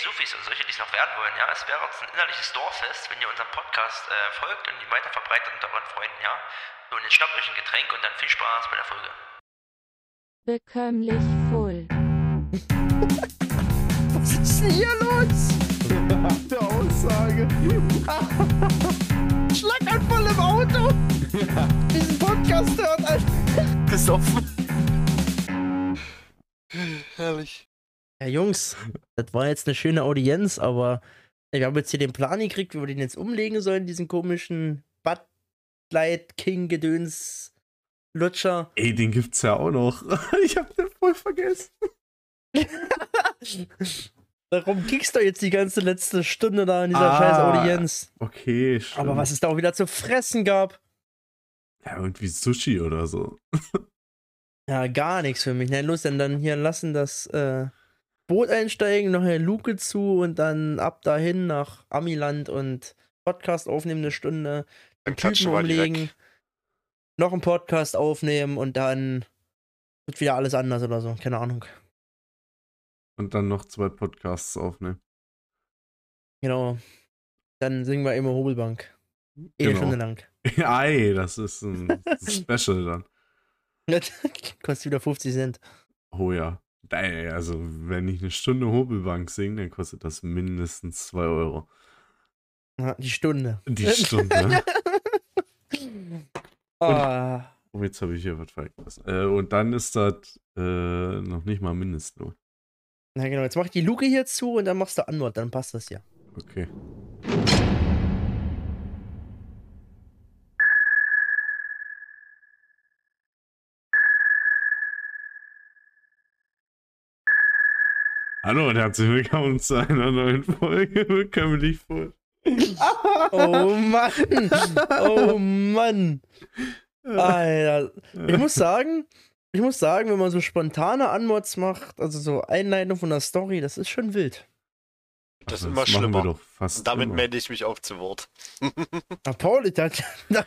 Sufis und solche, die es noch werden wollen, ja, es wäre uns ein innerliches Dorffest, wenn ihr unserem Podcast äh, folgt und ihn weiter verbreitet unter euren Freunden, ja. So, und jetzt schnappt euch ein Getränk und dann viel Spaß bei der Folge. Bekömmlich voll. Was ist denn hier los? Der Aussage. Schlaganfall im Auto. Diesen Podcast hört, Alter. Besoffen. Herrlich. Ja, Jungs, das war jetzt eine schöne Audienz, aber wir haben jetzt hier den Plan gekriegt, wie wir den jetzt umlegen sollen, diesen komischen Bud King Gedöns Lutscher. Ey, den gibt's ja auch noch. Ich hab den voll vergessen. Darum kriegst du jetzt die ganze letzte Stunde da in dieser Ah. scheiß Audienz. Okay, stimmt. Aber was es da auch wieder zu fressen gab. Ja, irgendwie Sushi oder so. Ja, gar nichts für mich. Na los, dann, dann hier lassen das äh, Boot einsteigen, noch eine Luke zu und dann ab dahin nach Amiland und Podcast aufnehmen eine Stunde. Dann Typen umlegen, noch einen Podcast aufnehmen und dann wird wieder alles anders oder so. Keine Ahnung. Und dann noch zwei Podcasts aufnehmen. Genau. Dann singen wir immer Hobelbank. Eh eine Genau. Stunde lang. Ei, das ist ein Special dann. Kostet wieder 50 Cent. Oh ja. Ey, also, wenn ich eine Stunde Hobelbank singe, dann kostet das mindestens 2 Euro. Ja, die Stunde. Die Stunde. Ah, oh, jetzt habe ich hier was vergessen. Äh, und dann ist das äh, noch nicht mal Mindestlohn. na genau, jetzt mach ich die Luke hier zu und dann machst du Antwort, dann passt das ja. Okay. Hallo und herzlich willkommen zu einer neuen Folge Bekömmlich voll. Oh Mann! Oh Mann! Alter. Ich muss sagen, ich muss sagen, wenn man so spontane Anmods macht, also so Einleitung von der Story, das ist schon wild. Das ist immer wir schlimmer. doch fast Und damit immer. melde ich mich auch zu Wort. Ach, Paul, ich dachte,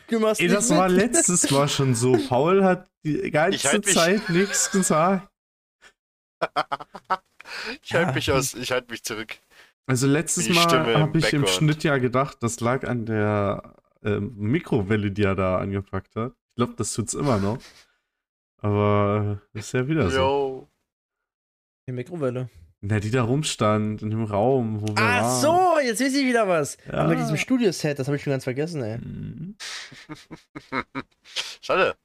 du machst Ey, das war mit. letztes Mal schon so. Paul hat die ganze halt Zeit nichts gesagt. Ich halte mich aus, ich halte mich zurück. Also letztes Mal habe ich im. Schnitt ja gedacht, das lag an der ähm, Mikrowelle, die er da angepackt hat. Ich glaube, das tut's immer noch. Aber äh, ist ja wieder so. Yo. Die Mikrowelle. Na, die da rumstand in dem Raum, wo wir Ach waren. so, jetzt weiß ich wieder was. Ja. Aber mit diesem Studioset, das habe ich schon ganz vergessen, ey. Schade.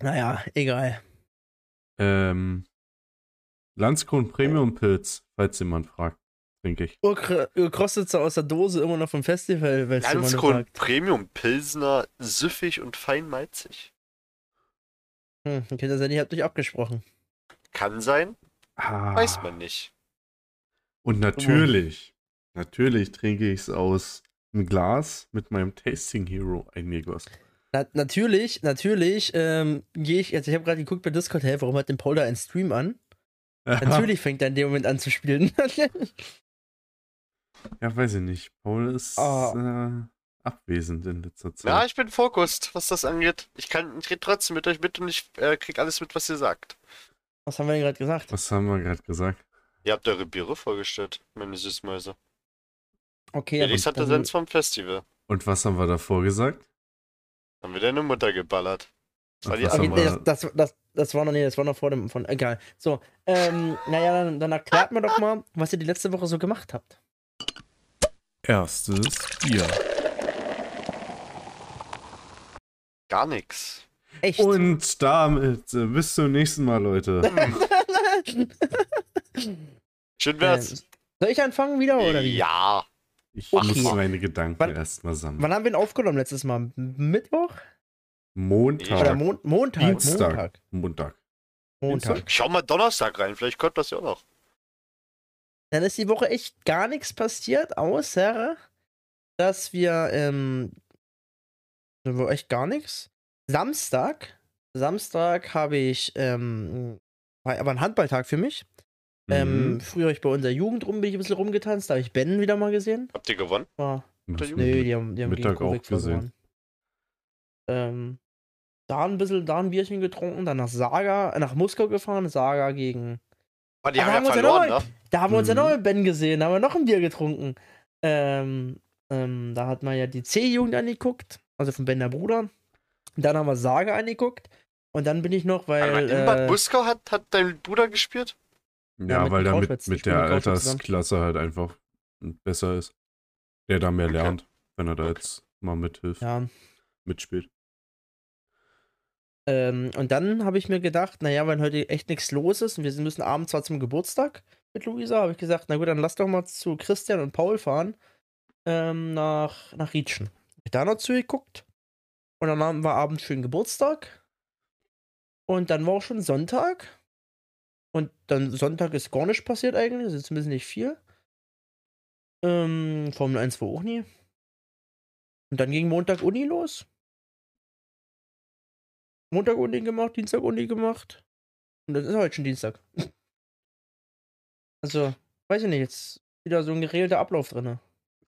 Naja, egal. Ähm, Landskron Premium Pilz, falls jemand fragt, trinke ich. Urkr- Urkrostitzer aus der Dose immer noch vom Festival, weil es jemand Landskron fragt. Premium Pilsner, süffig und fein malzig. Hm, okay, das hätte ich nicht abgesprochen. Kann sein, Ah. weiß man nicht. Und natürlich, natürlich trinke ich es aus einem Glas mit meinem Tasting Hero eingegossen. Na, natürlich, natürlich ähm, gehe ich, also ich habe gerade geguckt bei Discord, hey, warum hat denn Paul da einen Stream an? Natürlich fängt er in dem Moment an zu spielen. Ja, weiß ich nicht. Paul ist Ah. äh, abwesend in letzter Zeit. Ja, ich bin fokussiert, was das angeht. Ich kann, ich rede trotzdem mit euch mit und ich äh, krieg alles mit, was ihr sagt. Was haben wir denn gerade gesagt? Was haben wir gerade gesagt? Ihr habt eure Biere vorgestellt, meine Süßmäuse. Okay, Felix hatte dann- Sens vom Festival. Und was haben wir davor gesagt? Haben wir deine Mutter geballert. Das war die Okay, das, das, das, das war noch, nee, das war noch vor dem, von, egal. So, ähm, naja, dann, dann erklärt mir doch mal, was ihr die letzte Woche so gemacht habt. Erstes Bier. Gar nichts. Echt? Und damit äh, bis zum nächsten Mal, Leute. Schön wär's. Ähm, Soll ich anfangen wieder, oder wie? Ja. Ich Okay. muss meine Gedanken erstmal sammeln. Wann haben wir ihn aufgenommen letztes Mal? Mittwoch? Montag. Oder Mon Montag? Dienstag. Montag. Montag. Montag. Schau mal Donnerstag rein, vielleicht kommt das ja auch noch. Dann ist die Woche echt gar nichts passiert, außer dass wir, ähm, da war echt gar nichts. Samstag, Samstag habe ich, ähm, war aber ein Handballtag für mich. Ähm, Mhm. früher habe ich bei unserer Jugend rum, bin ich ein bisschen rumgetanzt, da habe ich Ben wieder mal gesehen. Habt ihr gewonnen? War, nee, die haben, die haben Mittag gegen auch gesehen. verloren. Ähm, da ein bisschen, da ein Bierchen getrunken, dann nach Saga, äh, nach Moskau gefahren, Saga gegen Oh, die Aber haben haben ja wir uns ja verloren, noch ne? Da haben wir uns ja Mhm. noch mit Ben gesehen, da haben wir noch ein Bier getrunken. Ähm, ähm, da hat man ja die C-Jugend angeguckt, also von Ben der Bruder. Dann haben wir Sage angeguckt. Und dann bin ich noch, weil. Aber in Bad äh, Muskau hat, hat dein Bruder gespielt? Ja, mit weil der mit, mit der. Altersklasse halt einfach besser ist. Der da mehr Okay. lernt, wenn er da Okay. jetzt mal mithilft, ja, mitspielt. Ähm, und dann habe ich mir gedacht, naja, wenn heute echt nichts los ist und wir müssen abends zwar zum Geburtstag mit Luisa, habe ich gesagt, na gut, dann lass doch mal zu Christian und Paul fahren ähm, nach, nach Rietschen. Hab da noch zugeguckt und dann haben wir abends schön Geburtstag und dann war auch schon Sonntag und dann Sonntag ist gar nichts passiert eigentlich, also zumindest nicht viel. Ähm, Formel 1 war auch nie. Und dann ging Montag Uni los. Montag Uni gemacht, Dienstag Uni gemacht. Und das ist heute schon Dienstag. Also, weiß ich nicht, jetzt wieder so ein geregelter Ablauf drin.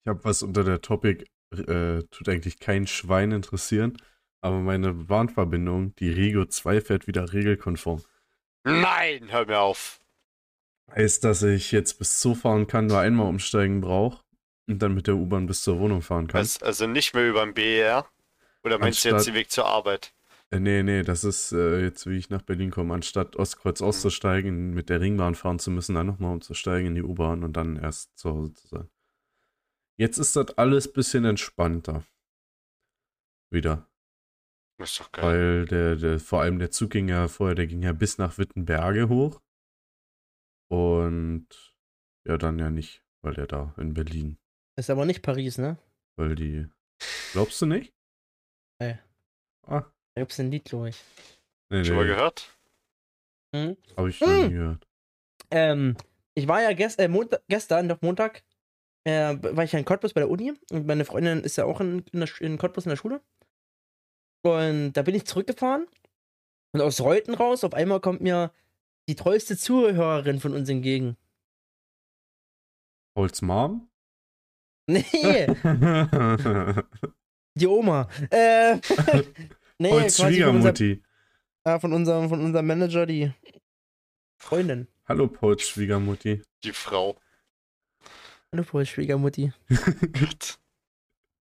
Ich habe was unter der Topic, äh, tut eigentlich kein Schwein interessieren, aber meine Bahnverbindung, die Regio 2, fährt wieder regelkonform. Nein, hör mir auf. Heißt, dass ich jetzt bis Zoo fahren kann, nur einmal umsteigen brauche und dann mit der U-Bahn bis zur Wohnung fahren kann. Also, nicht mehr über den BER? Oder meinst du jetzt Anstatt- den Weg zur Arbeit? Äh, nee, nee, das ist äh, jetzt, wie ich nach Berlin komme, anstatt Ostkreuz auszusteigen, mit der Ringbahn fahren zu müssen, dann nochmal umzusteigen in die U-Bahn und dann erst zu Hause zu sein. Jetzt ist das alles bisschen entspannter. Wieder. Das ist doch geil. Weil der, der, vor allem der Zug ging ja vorher, der ging ja bis nach Wittenberge hoch. Und ja, dann ja nicht, weil der da in Berlin, Ist aber nicht Paris, ne? weil die. Glaubst du nicht? Nee. Ah, Da gibt's ein Lied, glaube ich. nee, Schon mal gehört? Hm? Hab ich noch Hm. nie gehört. Ähm, ich war ja gest äh, gestern, doch Montag, äh, war ich ja in Cottbus bei der Uni und meine Freundin ist ja auch in, in, der, in Cottbus in der Schule. Und da bin ich zurückgefahren und aus Reuten raus, auf einmal kommt mir die treueste Zuhörerin von uns entgegen. Pauls Mom? Nee, die Oma. Äh, nee, Pauls quasi von, unser, Schwiegermutti. von, unserem, von unserem Manager, die Freundin. Hallo Pauls Schwiegermutti. Die Frau. Hallo, Paul, Schwiegermutti. Gut.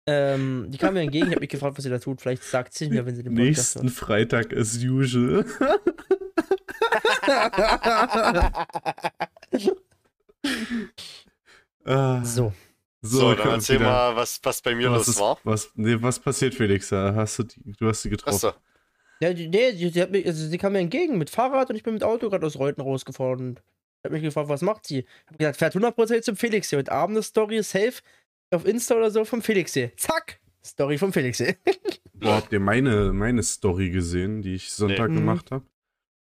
Ähm, die kam mir entgegen, ich habe mich gefragt, was sie da tut. Vielleicht sagt sie mir, wenn sie den Podcast Nächsten Freitag as usual. Ah, So. So, dann erzähl wieder. mal, was, was bei mir was los ist, war. Was, nee, was passiert, Felix? Hast du, die, du hast sie getroffen. Achso. Ja, die, nee, die, hat mich, also sie kam mir entgegen mit Fahrrad und ich bin mit Auto gerade aus Reuten rausgefahren und habe mich gefragt, was macht sie? Ich habe gesagt, fährt 100% zum Felix hier. Heute Abend eine Story, safe, auf Insta oder so vom Felix hier. Zack! Story vom Felix hier. Boah, habt ihr meine, meine Story gesehen, die ich Sonntag Nee. gemacht habe?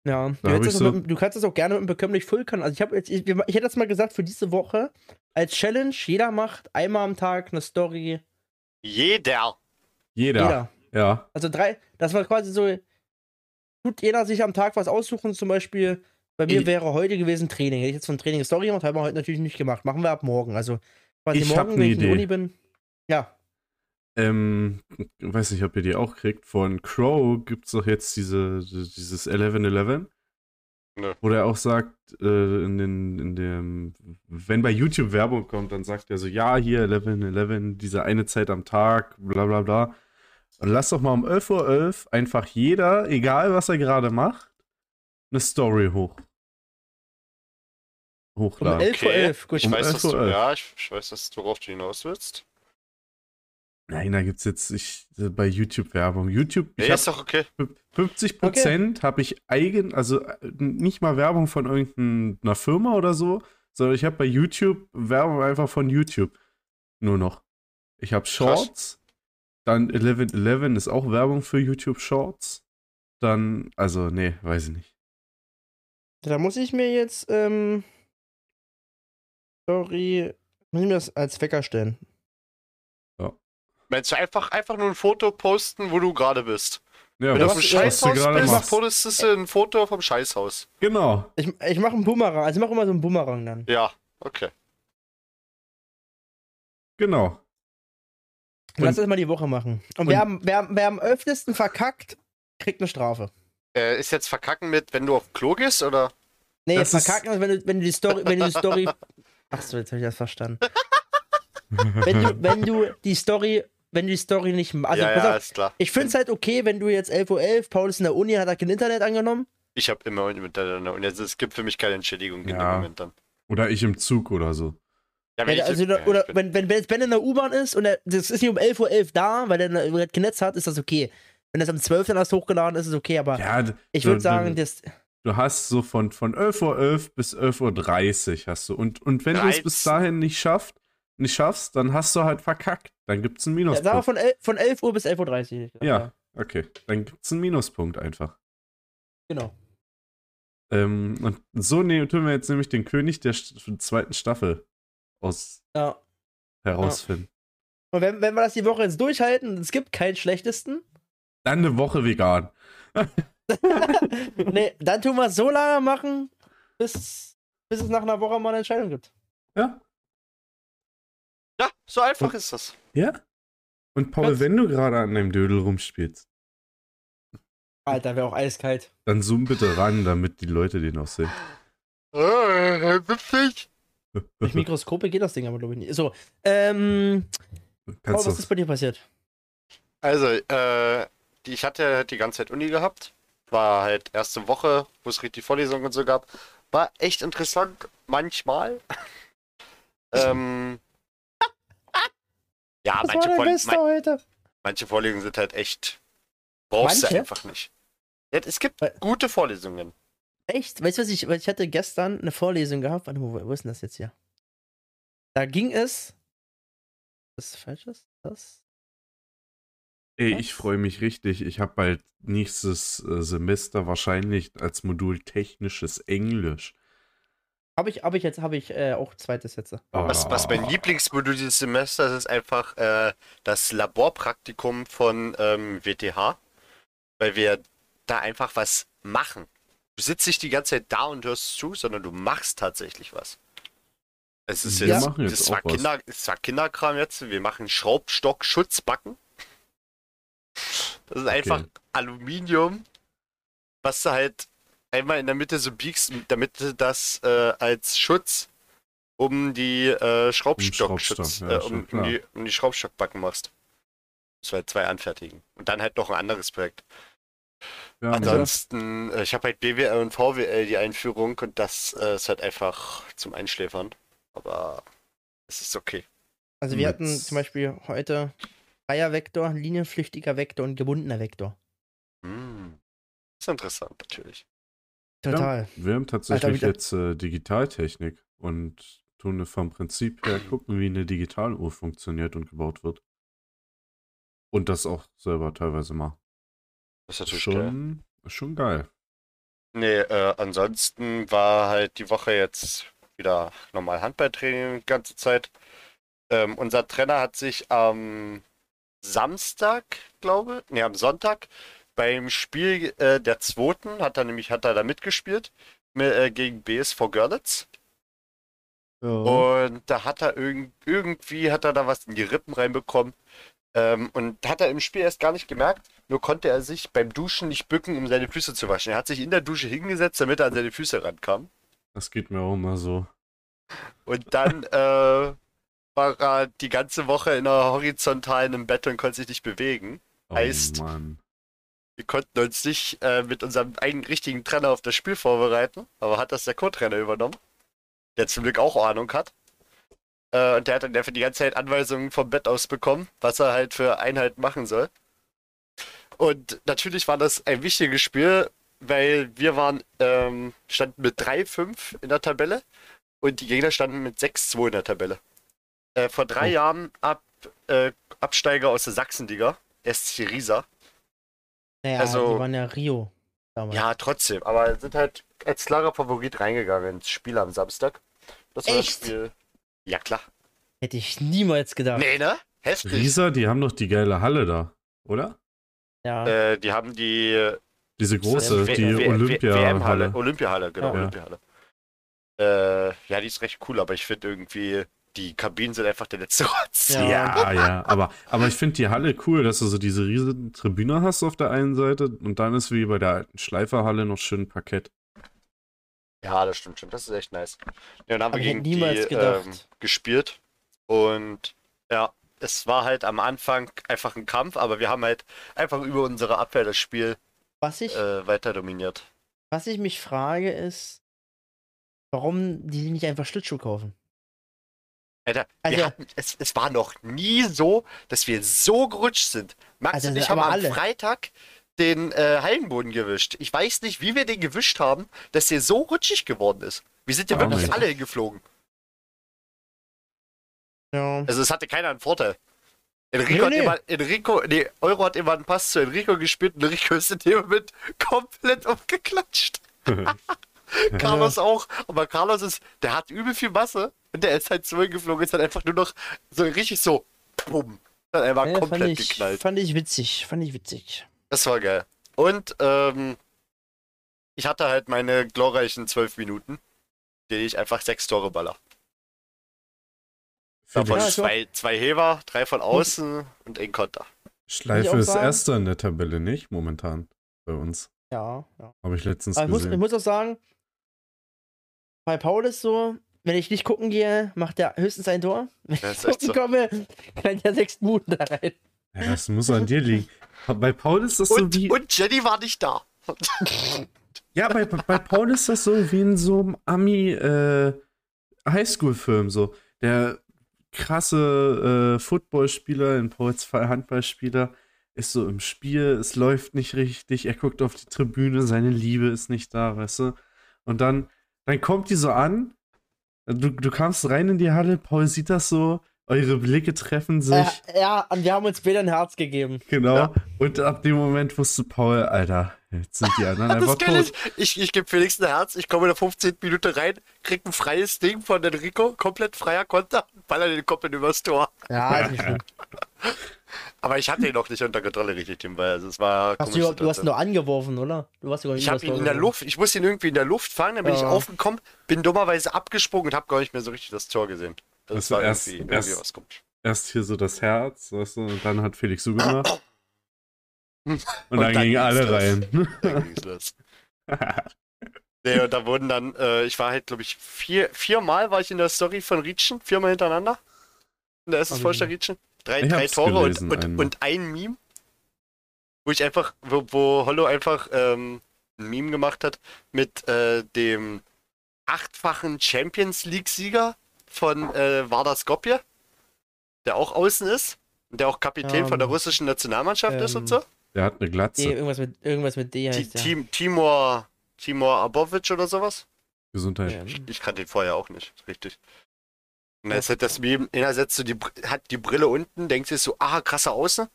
Ja, du, so- mit, du kannst das auch gerne mit dem bekömmlich Fullkan. Also ich habe jetzt, ich, ich hätte jetzt mal gesagt, für diese Woche als Challenge, jeder macht einmal am Tag eine Story. Jeder. Jeder. Jeder. Ja. Also drei, das war quasi so, tut jeder sich am Tag was aussuchen, zum Beispiel, bei mir Ich- wäre heute gewesen Training. Hätte ich jetzt von Training Story gemacht, haben wir heute natürlich nicht gemacht. Machen wir ab morgen. Also quasi Ich morgen, ne wenn ich in. Uni bin. Ja. Ähm, weiß nicht, ob ihr die auch kriegt. Von Crow gibt es doch jetzt diese, dieses 11-11. Nö. Wo der auch sagt, äh, in, den, in dem, wenn bei YouTube Werbung kommt, dann sagt er so, ja, hier 11-11, diese eine Zeit am Tag, bla bla bla. Und lass doch mal um 11.11 Uhr einfach jeder, egal was er gerade macht, eine Story hoch. Um Hochladen. 11 Uhr Okay. 11. Gut. Ich Um weiß, dass du, 11:11. ja, ich, ich weiß, dass du, worauf du hinaus willst. Nein, da gibt's jetzt ich, bei YouTube Werbung. YouTube, Ja, ich ist doch okay. 50 Prozent habe ich eigen, also äh, nicht mal Werbung von irgendeiner Firma oder so, sondern ich habe bei YouTube Werbung einfach von YouTube. Nur noch. Ich habe Shorts, dann 1111 ist auch Werbung für YouTube Shorts. Dann, also, nee, weiß ich nicht. Da muss ich mir jetzt, ähm, Story, muss ich mir das als Wecker stellen. Meinst du einfach, einfach nur ein Foto posten, wo du gerade bist? Ja, Wenn du auf dem Scheißhaus bist, machst. postest du ein Foto vom Scheißhaus. Genau. Ich, ich mache einen Boomerang, also ich mache immer so einen Boomerang dann. Ja, okay. Genau. Lass das mal die Woche machen. Und, Und- wer, am- wer, wer am öftesten verkackt, kriegt eine Strafe. Äh, ist jetzt verkacken mit, wenn du auf Klo gehst, oder? Nee, Das verkacken ist, wenn du, wenn du die Story, wenn du die Story. Achso, jetzt habe ich das verstanden. Wenn du, wenn du die Story, wenn du die Story nicht. Also, ja, ja, auf, ist klar. ich finde es halt okay, wenn du jetzt 11.11 Uhr, Paul ist in der Uni, hat er kein Internet angenommen. Ich habe immer miteinander und jetzt, es gibt für mich keine Entschädigung in dem Ja. Moment dann. Oder ich im Zug oder so. Ja, wenn Ja, ich- also, ja, oder ich bin- wenn, wenn, wenn jetzt Ben in der U-Bahn ist und er, das ist nicht um 11.11 Uhr da, weil er kein Netz hat, ist das okay. Wenn das am 12. dann erst hochgeladen ist, ist es okay, aber Ja, ich du- würde sagen, du, das. du hast so von, von 11.11 Uhr bis 11.30 Uhr hast du. Und, und wenn du es bis 13. dahin nicht schaffst, nicht schaffst, dann hast du halt verkackt. Dann gibt es einen Ja, sagen wir Minuspunkt. von, el, von 11 Uhr bis 11.30 Uhr. Ja. Okay, dann gibt es einen Minuspunkt einfach. Genau. Ähm, und so ne, tun wir jetzt nämlich den König der zweiten Staffel aus Ja. herausfinden. Und wenn, wenn wir das die Woche jetzt durchhalten, es gibt keinen schlechtesten, Dann eine Woche vegan. nee, dann tun wir es so lange machen, bis, bis es nach einer Woche mal eine Entscheidung gibt. Ja? So einfach ist das. Ja? Und Paul, Ganz- wenn du gerade an deinem Dödel rumspielst, Alter, wäre auch eiskalt. dann zoom bitte ran, damit die Leute den auch sehen. Äh, witzig. Durch Mikroskope geht das Ding aber, glaube ich, nicht. So, ähm, Paul, Kannst was du. ist bei dir passiert? Also, äh, die, ich hatte die ganze Zeit Uni gehabt. War halt erste Woche, wo es richtig Vorlesungen und so gab. War echt interessant, manchmal. ähm, ja, war manche, dein Vor Bester man heute? manche Vorlesungen sind halt echt. Brauchst du Manche? einfach nicht. Ja, es gibt Weil- gute Vorlesungen. Echt? Weißt du, was ich, ich hatte gestern eine Vorlesung gehabt. Warte, wo, wo ist denn das jetzt hier? Da ging es. Was Falsches? Das? Ey, ich freue mich richtig. Ich habe bald nächstes äh, Semester wahrscheinlich als Modul technisches Englisch. Habe ich, hab ich jetzt, habe ich äh, auch zweites jetzt. Was, was mein. Lieblingsmodul dieses Semesters ist einfach äh, das Laborpraktikum von ähm, WTH, weil wir da einfach was machen. Du sitzt nicht die ganze Zeit da und hörst zu, sondern du machst tatsächlich was. Es ist Wir jetzt, machen jetzt das war. Kinder, es war Kinderkram jetzt. Wir machen Schraubstock-Schutzbacken. Das ist einfach Aluminium, was du halt einmal in der Mitte so biegst, damit du das äh, als Schutz um die äh, Schraubstock, ja, äh, um, um, die, um die Schraubstockbacken machst. Das war halt zwei anfertigen. Und dann halt noch ein anderes Projekt. Ja, Ansonsten, äh, ich habe halt BWL und VWL die Einführung und das äh, ist halt einfach zum Einschläfern. Aber es ist okay. Also wir hatten Mit- zum Beispiel heute freier Vektor, linienflüchtiger Vektor und gebundener Vektor. Hm. Ist interessant, natürlich. Total. Ja, wir haben tatsächlich wieder- jetzt äh, Digitaltechnik und tun vom Prinzip her gucken, wie eine Digitaluhr funktioniert und gebaut wird. Und das auch selber teilweise mal. Das ist natürlich geil. Schon, schon geil. Nee, äh, ansonsten war halt die Woche jetzt wieder normal Handballtraining die ganze Zeit. Ähm, unser Trainer hat sich am Samstag, glaube nee, am Sonntag beim Spiel äh, der zweiten hat er nämlich hat er da mitgespielt mit, äh, gegen BSV Görlitz. Und da hat er irgend, irgendwie hat er da was in die Rippen reinbekommen. Ähm, und hat er im Spiel erst gar nicht gemerkt, nur konnte er sich beim Duschen nicht bücken, um seine Füße zu waschen. Er hat sich in der Dusche hingesetzt, damit er an seine Füße rankam. Das geht mir auch immer so. Und dann äh, war er die ganze Woche in der horizontalen im Bett und konnte sich nicht bewegen. Oh Heißt- Mann. Wir konnten uns nicht äh, mit unserem eigenen richtigen Trainer auf das Spiel vorbereiten, aber hat das der Co-Trainer übernommen, der zum Glück auch Ahnung hat. Äh, und der hat dann dafür die ganze Zeit Anweisungen vom Bett aus bekommen, was er halt für Einheiten machen soll. Und natürlich war das ein wichtiges Spiel, weil wir waren, ähm, standen mit 3-5 in der Tabelle und die Gegner standen mit 6-2 in der Tabelle. Äh, vor drei Oh. Jahren ab, äh, Absteiger aus der Sachsenliga, SC Riesa. Naja, also- die waren ja Rio damals. Ja, trotzdem. Aber sind halt als klarer Favorit reingegangen ins Spiel am Samstag. Das war Echt? das Spiel. Ja, klar. Hätte ich niemals gedacht. Nee, ne? Heftig. Risa, die haben doch die geile Halle da, oder? Ja. Äh, die haben die Diese große, W- die Olympia-Halle. Olympiahalle, genau, Ja. Olympiahalle. Äh, ja, die ist recht cool, aber ich finde irgendwie, die Kabinen sind einfach der letzte Rotz. Ja. Ja, ja, aber, aber ich finde die Halle cool, dass du so diese riesen Tribüne hast auf der einen Seite und dann ist wie bei der alten Schleiferhalle noch schön Parkett. Ja, das stimmt schon. Das ist echt nice. Ja, dann haben Aber wir gegen niemals die gedacht. ähm, gespielt. Und ja, es war halt am Anfang einfach ein Kampf, aber wir haben halt einfach über unsere Abwehr das Spiel Was ich, äh, weiter dominiert. was ich mich frage, ist, warum die nicht einfach Schlittschuh kaufen. Alter, Also- hatten, es, es war noch nie so, dass wir so gerutscht sind. Max Also, und ich haben am alle. Freitag den äh, Hallenboden gewischt. Ich weiß nicht, wie wir den gewischt haben, dass der so rutschig geworden ist. Wir sind ja Ah, wirklich mein alle hingeflogen. Ja. Also es hatte keiner einen Vorteil. Enrico, Nee, nee. Hat immer, Enrico, nee, Euro hat immer einen Pass zu Enrico gespielt und Enrico ist in dem Moment komplett umgeklatscht. Carlos auch, aber Carlos ist, der hat übel viel Masse und der ist halt so hingeflogen, ist halt einfach nur noch so richtig so, bumm. Dann einfach Ja, fand, komplett ich, geknallt. fand ich witzig. Fand ich witzig. Das war geil. Und ähm, ich hatte halt meine glorreichen zwölf Minuten, die ich einfach sechs Tore baller. Davon Ja, zwei, zwei Heber, drei von außen und ein Konter. Schleife ist sagen. erster in der Tabelle, nicht? Momentan. Bei uns. Ja, ja. Habe ich letztens Aber ich muss, ich gesehen. muss auch sagen, bei Paul ist so, wenn ich nicht gucken gehe, macht er höchstens ein Tor. Wenn ich gucken so. komme, knallt er sechs Minuten da rein. Ja, das muss an dir liegen. Bei Paul ist das so Und, wie. und Jenny war nicht da. Ja, bei, bei Paul ist das so wie in so einem Ami äh, Highschool-Film so. Der krasse äh, Footballspieler, in Pauls Fall Handballspieler, ist so im Spiel, es läuft nicht richtig, er guckt auf die Tribüne, seine Liebe ist nicht da, weißt du? Und dann, dann kommt die so an, du, du kamst rein in die Halle, Paul sieht das so, eure Blicke treffen sich. Äh, ja, und wir haben uns später ein Herz gegeben. Genau. Ja. Und ab dem Moment wusste Paul, Alter, jetzt sind die anderen einfach tot. ich. Ich, ich gebe Felix ein Herz, ich komme in der 15. Minute rein, krieg ein freies Ding von Enrico, komplett freier Konter, baller den komplett übers Tor. Ja, ist nicht schlimm. Aber ich hatte ihn noch nicht unter Kontrolle richtig, Tim, weil also es war Hast du, du hast ihn nur angeworfen, oder? Du hast Ich habe ihn in der Luft, ich musste ihn irgendwie in der Luft fangen, dann bin ich Ja. aufgekommen, bin dummerweise abgesprungen und habe gar nicht mehr so richtig das Tor gesehen. Das Also war erst- irgendwie, erst- irgendwie was komisch. Erst hier so das Herz, weißt du, und dann hat Felix so gemacht. Und, Und dann dann gingen alle los. rein. Dann ging's los. Nee, und da wurden dann, äh, ich war halt, glaube ich, vier, viermal war ich in der Story von Rietschen, viermal hintereinander. In der SS Hab Vorstadt ich Rietschen. Drei, Ich drei Tore und, und, und ein Meme, wo ich einfach, wo, wo Hollow einfach ähm, ein Meme gemacht hat mit äh, dem achtfachen Champions League-Sieger von äh, Vardar Skopje, der auch außen ist und der auch Kapitän von der Ähm, russischen Nationalmannschaft ist und ähm, so. Der hat eine D, Glatze. irgendwas, mit, irgendwas mit D heißt der. Tim, Timor, Timor Abovic oder sowas. Gesundheit. Ähm, Ich kannte ihn vorher auch nicht, richtig. Und dann ist halt das Meme, einer setzt so die, hat die Brille unten, denkt sich so, ah, krasser Außen.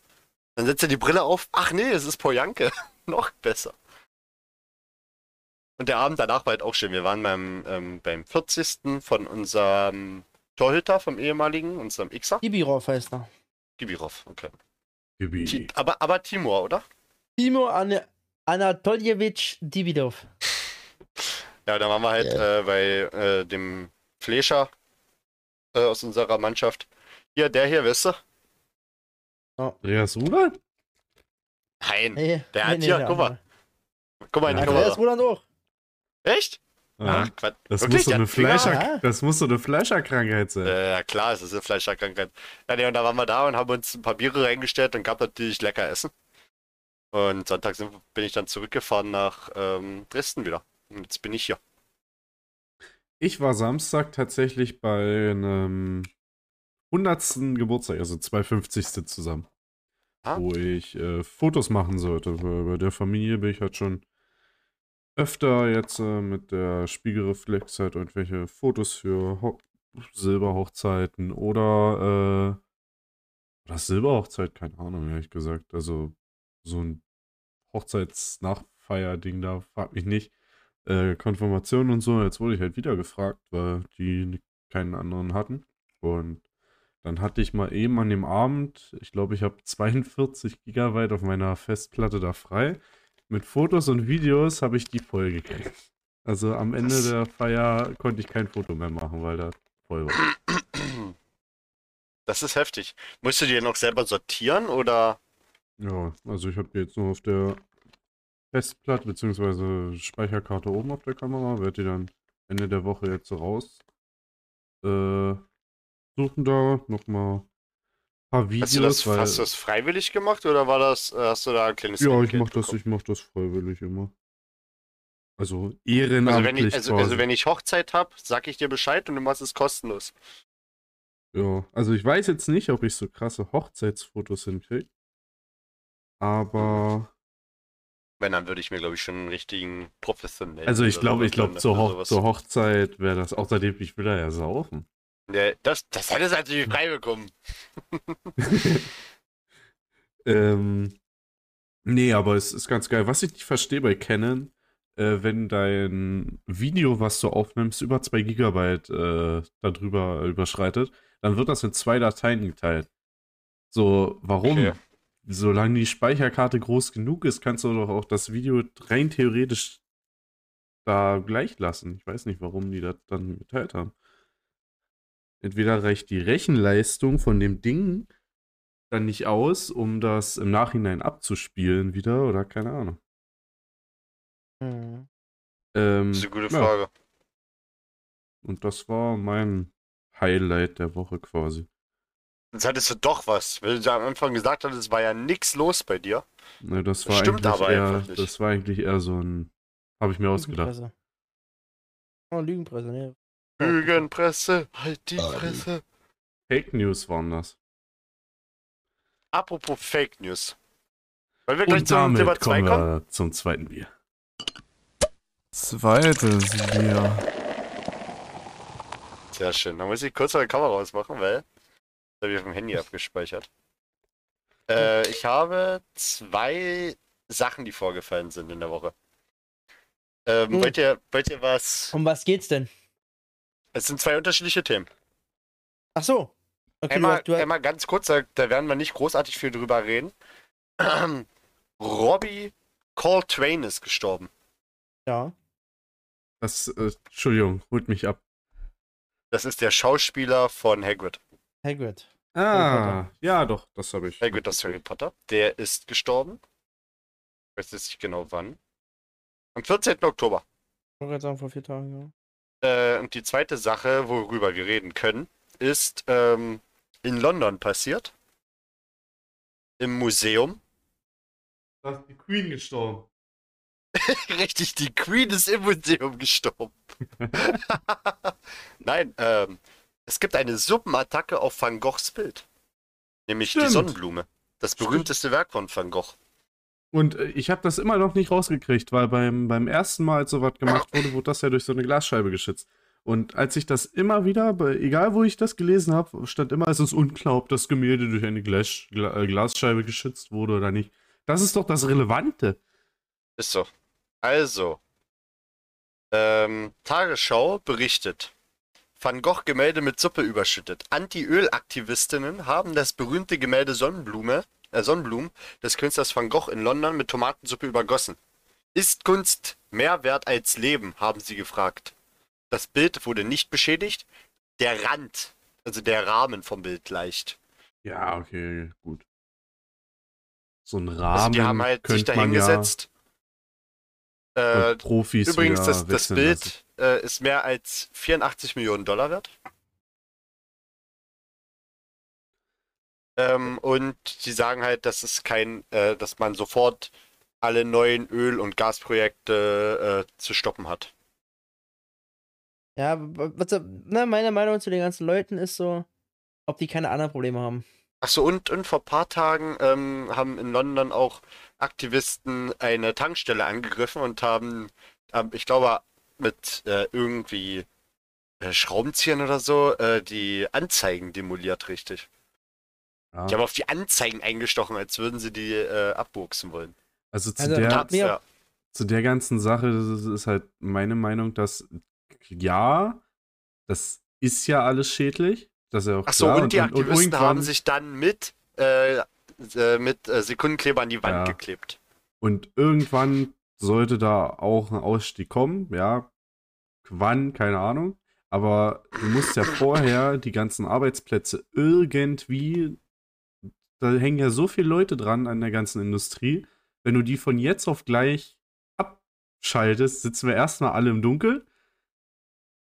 Dann setzt er die Brille auf, ach nee, es ist Pojanke. Noch besser. Und der Abend danach war halt auch schön. Wir waren beim, ähm, beim 40. von unserem Torhüter, vom ehemaligen, unserem Xer. Ibirov heißt er. Gibirov, okay. Gebi. Ti- Aber, aber Timor, oder? Timo An Anatoljewitsch Dibidov. Ja, da waren wir halt Ja. äh, bei äh, dem Flescher äh, aus unserer Mannschaft. Hier, der hier, weißt du? Andreas Rudolph? Nein. Nee, Der hat nee, hier, guck mal. Guck mal in die Ja, Andreas. Roland auch. Echt? Ja. Ach, Quatsch. Das Wirklich? muss, so eine? Fleischer, Ja. das muss so eine Fleischerkrankheit sein. Äh, ja klar, es ist eine Fleischerkrankheit. Ja, nee, und da waren wir da und haben uns ein paar Biere reingestellt und gab natürlich lecker Essen. Und Sonntag sind, bin ich dann zurückgefahren nach ähm, Dresden wieder. Und jetzt bin ich hier. Ich war Samstag tatsächlich bei einem 100. Geburtstag, also 250. zusammen. Ah. Wo ich äh, Fotos machen sollte. Bei, bei der Familie bin ich halt schon öfter jetzt äh, mit der Spiegelreflex halt irgendwelche Fotos für Ho Silberhochzeiten oder äh, oder Silberhochzeit, keine Ahnung, ehrlich gesagt. Also so ein Hochzeitsnachfeier-Ding da, frag mich nicht. Äh, Konfirmation und so, jetzt wurde ich halt wieder gefragt, weil die keinen anderen hatten. Und dann hatte ich mal eben an dem Abend, ich glaube, ich habe 42 Gigabyte auf meiner Festplatte da frei. Mit Fotos und Videos habe ich die voll gekriegt. Also am Ende Krass. der Feier konnte ich kein Foto mehr machen, weil da voll war. Das ist heftig. Musst du dir noch selber sortieren oder? Ja, also ich habe die jetzt nur auf der Festplatte bzw. Speicherkarte oben auf der Kamera. Werde die dann Ende der Woche jetzt so raus. Äh, suchen da nochmal ein paar Videos. Hast du, das, weil, hast du das freiwillig gemacht oder war das, äh, hast du da ein kleines ja, ich mach das, bekommen? ich mach das freiwillig immer. Also Also ehrenamtlich wenn ich, also, also wenn ich Hochzeit hab, sag ich dir Bescheid und du machst es kostenlos. Ja, also ich weiß jetzt nicht, ob ich so krasse Hochzeitsfotos hinkriege. Aber, Wenn, dann würde ich mir, glaube ich, schon einen richtigen professionellen. also ich glaube, ich glaube, zur, oder Hoch zur Hochzeit wäre das, außerdem, ich will da ja saufen. Nee, das, das hättest du natürlich frei bekommen. ähm, nee, aber es ist ganz geil. Was ich nicht verstehe bei Canon, äh, wenn dein Video, was du aufnimmst, über 2 Gigabyte äh, darüber überschreitet, dann wird das in zwei Dateien geteilt. So, warum? Okay. Solange die Speicherkarte groß genug ist, kannst du doch auch das Video rein theoretisch da gleich lassen. Ich weiß nicht, warum die das dann geteilt haben. Entweder reicht die Rechenleistung von dem Ding dann nicht aus, um das im Nachhinein abzuspielen wieder, oder keine Ahnung. Hm. Ähm, Das ist eine gute ja, Frage. Und das war mein Highlight der Woche quasi. Jetzt hattest du doch was. Weil du am Anfang gesagt hast, es war ja nichts los bei dir. Ne, das Das war stimmt eigentlich aber eher, einfach nicht. das war eigentlich eher so ein, habe ich mir ausgedacht. Lügenpresse. Oh, Lügenpresse, ne. Lügenpresse, halt die Ah, Fresse. Fake News waren das. Apropos Fake News. Wollen wir gleich Und zum damit Thema 2 kommen kommen? wir zum zweiten Bier. Zweites Bier. Sehr schön. Dann muss ich kurz meine Kamera ausmachen, weil das habe ich auf dem Handy abgespeichert. Äh, ich habe zwei Sachen, die vorgefallen sind in der Woche. Ähm, Hm. wollt, ihr, wollt ihr was? Um was geht's denn? Es sind zwei unterschiedliche Themen. Ach so. Okay, einmal, du, du, einmal ganz kurz, da, da werden wir nicht großartig viel drüber reden. Robbie Coltrane ist gestorben. ja. Das, äh, Entschuldigung, holt mich ab. Das ist der Schauspieler von Hagrid. Hagrid. Ah, ja, doch, das habe ich. Hagrid aus Harry Potter. Der ist gestorben. Ich weiß jetzt nicht genau wann. Am 14. Oktober. Ich wollte gerade sagen, vor vier Tagen, ja. Äh, und die zweite Sache, worüber wir reden können, ist ähm, in London passiert. Im Museum. Da ist die Queen gestorben. Richtig, die Queen ist im Museum gestorben. Nein, ähm, es gibt eine Suppenattacke auf Van Goghs Bild. Nämlich die Stimmt. Sonnenblume. Das berühmteste Werk von Van Gogh. Und äh, ich habe das immer noch nicht rausgekriegt, weil beim, beim ersten Mal, als sowas gemacht wurde, wurde das ja durch so eine Glasscheibe geschützt. Und als ich das immer wieder, egal wo ich das gelesen habe, stand immer, es ist unklar, ob das Gemälde durch eine Glas, Gla, äh, Glasscheibe geschützt wurde oder nicht. Das ist doch das Relevante. Ist so. Also, ähm, Tagesschau berichtet. Van Gogh Gemälde mit Suppe überschüttet. Anti-Öl-Aktivistinnen haben das berühmte Gemälde Sonnenblume, äh, Sonnenblumen des Künstlers Van Gogh in London mit Tomatensuppe übergossen. Ist Kunst mehr wert als Leben, haben sie gefragt. Das Bild wurde nicht beschädigt. Der Rand, also der Rahmen vom Bild leicht. Ja, okay, gut. So ein Rahmen Also die haben halt sich könnte man dahingesetzt. ja Äh, Profis Übrigens, das, das. Bild äh, ist mehr als 84 Millionen Dollar wert. Ähm, und sie sagen halt, dass es kein, äh, dass man sofort alle neuen Öl- und Gasprojekte äh, zu stoppen hat. Ja, was, ne, meine Meinung zu den ganzen Leuten ist so, ob die keine anderen Probleme haben. Achso, und, und vor ein paar Tagen ähm, haben in London auch Aktivisten eine Tankstelle angegriffen und haben, ähm, ich glaube, mit äh, irgendwie äh, Schraubenziehern oder so äh, die Anzeigen demoliert, richtig. Ja. Die haben auf die Anzeigen eingestochen, als würden sie die äh, abwuchsen wollen. Also zu, Also, der, ja. zu der ganzen Sache das ist, halt meine Meinung, dass ja, das ist ja alles schädlich. Das ist ja auch Achso, klar. und die Aktivisten irgendwann- haben sich dann mit, äh, äh, mit äh, Sekundenkleber an die Wand Ja. geklebt. Und irgendwann sollte da auch ein Ausstieg kommen, ja. Wann, keine Ahnung. Aber du musst ja vorher die ganzen Arbeitsplätze irgendwie, da hängen ja so viele Leute dran an der ganzen Industrie. Wenn du die von jetzt auf gleich schaltest, sitzen wir erstmal alle im Dunkeln.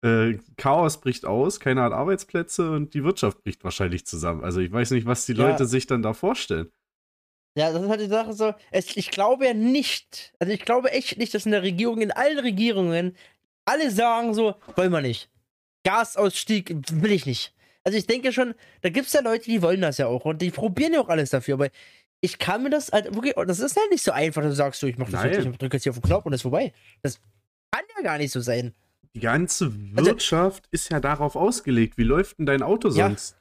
Äh, Chaos bricht aus, keiner hat Arbeitsplätze und die Wirtschaft bricht wahrscheinlich zusammen. Also ich weiß nicht, was die Ja. Leute sich dann da vorstellen. Ja, das ist halt die Sache so. Es, ich glaube ja nicht, also ich glaube echt nicht, dass in der Regierung, in allen Regierungen, alle sagen so, wollen wir nicht. Gasausstieg will ich nicht. Also ich denke schon, da gibt es ja Leute, die wollen das ja auch und die probieren ja auch alles dafür, aber ich kann mir das halt wirklich, das ist halt nicht so einfach, du sagst so, ich mach das Nein. jetzt, ich drücke jetzt hier auf den Knopf und ist vorbei. Das kann ja gar nicht so sein. Die ganze Also- Wirtschaft ist ja darauf ausgelegt. Wie läuft denn dein Auto Ja. sonst?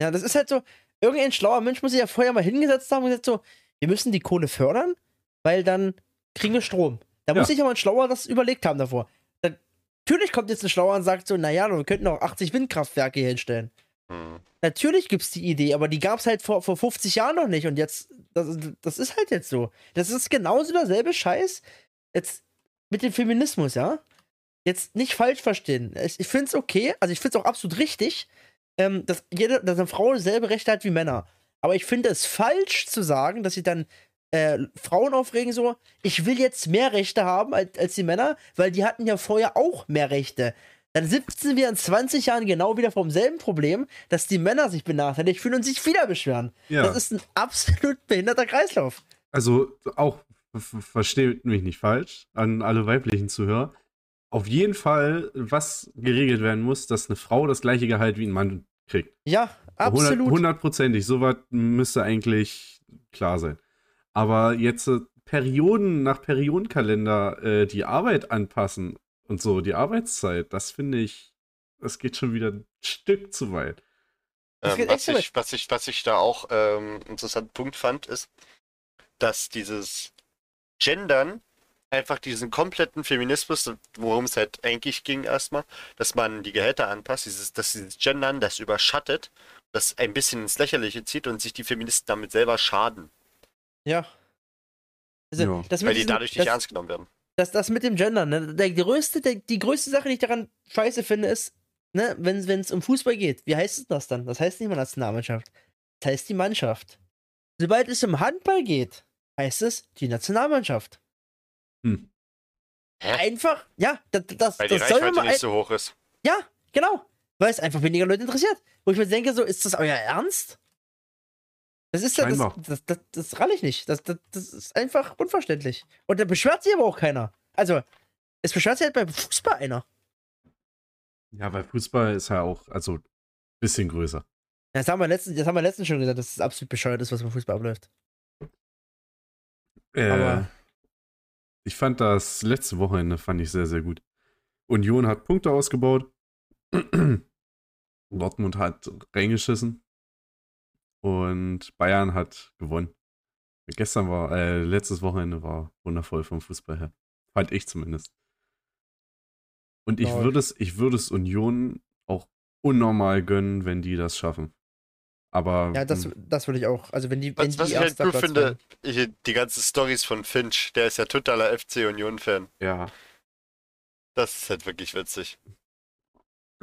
Ja, das ist halt so, irgendein schlauer Mensch muss sich ja vorher mal hingesetzt haben und gesagt so, wir müssen die Kohle fördern, weil dann kriegen wir Strom. Da Ja. muss sich ja mal ein Schlauer das überlegt haben davor. Dann, natürlich kommt jetzt ein Schlauer und sagt so, naja, wir könnten auch 80 Windkraftwerke hier hinstellen. Hm. Natürlich gibt's die Idee, aber die gab's halt vor, vor 50 Jahren noch nicht und jetzt, das, das ist halt jetzt so. Das ist genauso derselbe Scheiß jetzt mit dem Feminismus, ja? Jetzt nicht falsch verstehen. Ich, ich find's okay, also ich find's auch absolut richtig, ähm, dass, jede, dass eine Frau dieselbe Rechte hat wie Männer. Aber ich finde es falsch zu sagen, dass sie dann äh, Frauen aufregen so, ich will jetzt mehr Rechte haben als, als die Männer, weil die hatten ja vorher auch mehr Rechte. Dann sitzen wir in 20 Jahren genau wieder vom selben Problem, dass die Männer sich benachteiligt fühlen und sich wieder beschweren. Ja. Das ist ein absolut behinderter Kreislauf. Also auch, versteht mich nicht falsch, an alle weiblichen Zuhörer. Auf jeden Fall, was geregelt werden muss, dass eine Frau das gleiche Gehalt wie ein Mann kriegt. Ja, absolut. Hundertprozentig, sowas müsste eigentlich klar sein. Aber jetzt äh, Perioden nach Periodenkalender äh, die Arbeit anpassen und so, die Arbeitszeit, das finde ich, das geht schon wieder ein Stück zu weit. Das Ähm, geht was, ich, was, ich, was ich da auch ähm, einen interessanten Punkt fand, ist, dass dieses Gendern einfach diesen kompletten Feminismus, worum es halt eigentlich ging erstmal, dass man die Gehälter anpasst, dieses, dass dieses Gendern das überschattet, das ein bisschen ins Lächerliche zieht und sich die Feministen damit selber schaden, Ja. Also, Ja. das mit weil die dadurch nicht das, ernst genommen werden. das, das mit dem Gendern, ne? der größte, der, die größte Sache, die ich daran scheiße finde, ist, ne, wenn es um Fußball geht, wie heißt es das dann? Das heißt nicht mal Nationalmannschaft. Das heißt die Mannschaft. Sobald es um Handball geht, heißt es die Nationalmannschaft. Hm. Hä? Einfach, ja, das, das, Weil die das soll Reichweite mal nicht ein, so hoch ist. Ja, genau. Weil es einfach weniger Leute interessiert. Wo ich mir denke, so, ist das euer Ernst? Das ist ja, das, das, das, das ralle ich nicht. Das, das, das ist einfach unverständlich. Und da beschwert sich aber auch keiner. Also, es beschwert sich halt beim Fußball einer. Ja, weil Fußball ist ja auch, also, bisschen größer. Das haben wir letztens, das haben wir letztens schon gesagt, dass es absolut bescheuert ist, was beim Fußball abläuft. Äh, Aber- ich fand das letzte Wochenende fand ich sehr, sehr gut. Union hat Punkte ausgebaut. Dortmund hat reingeschissen. Und Bayern hat gewonnen. Gestern war, äh, letztes Wochenende war wundervoll vom Fußball her. Fand ich zumindest. Und ich würde es, ich würde es Union auch unnormal gönnen, wenn die das schaffen. Aber Ja, das, hm, das würde ich auch. Also, wenn die, wenn Was, die was ich halt Platz finde, ich, die ganzen Stories von Finch, der ist ja totaler FC Union-Fan. ja. Das ist halt wirklich witzig.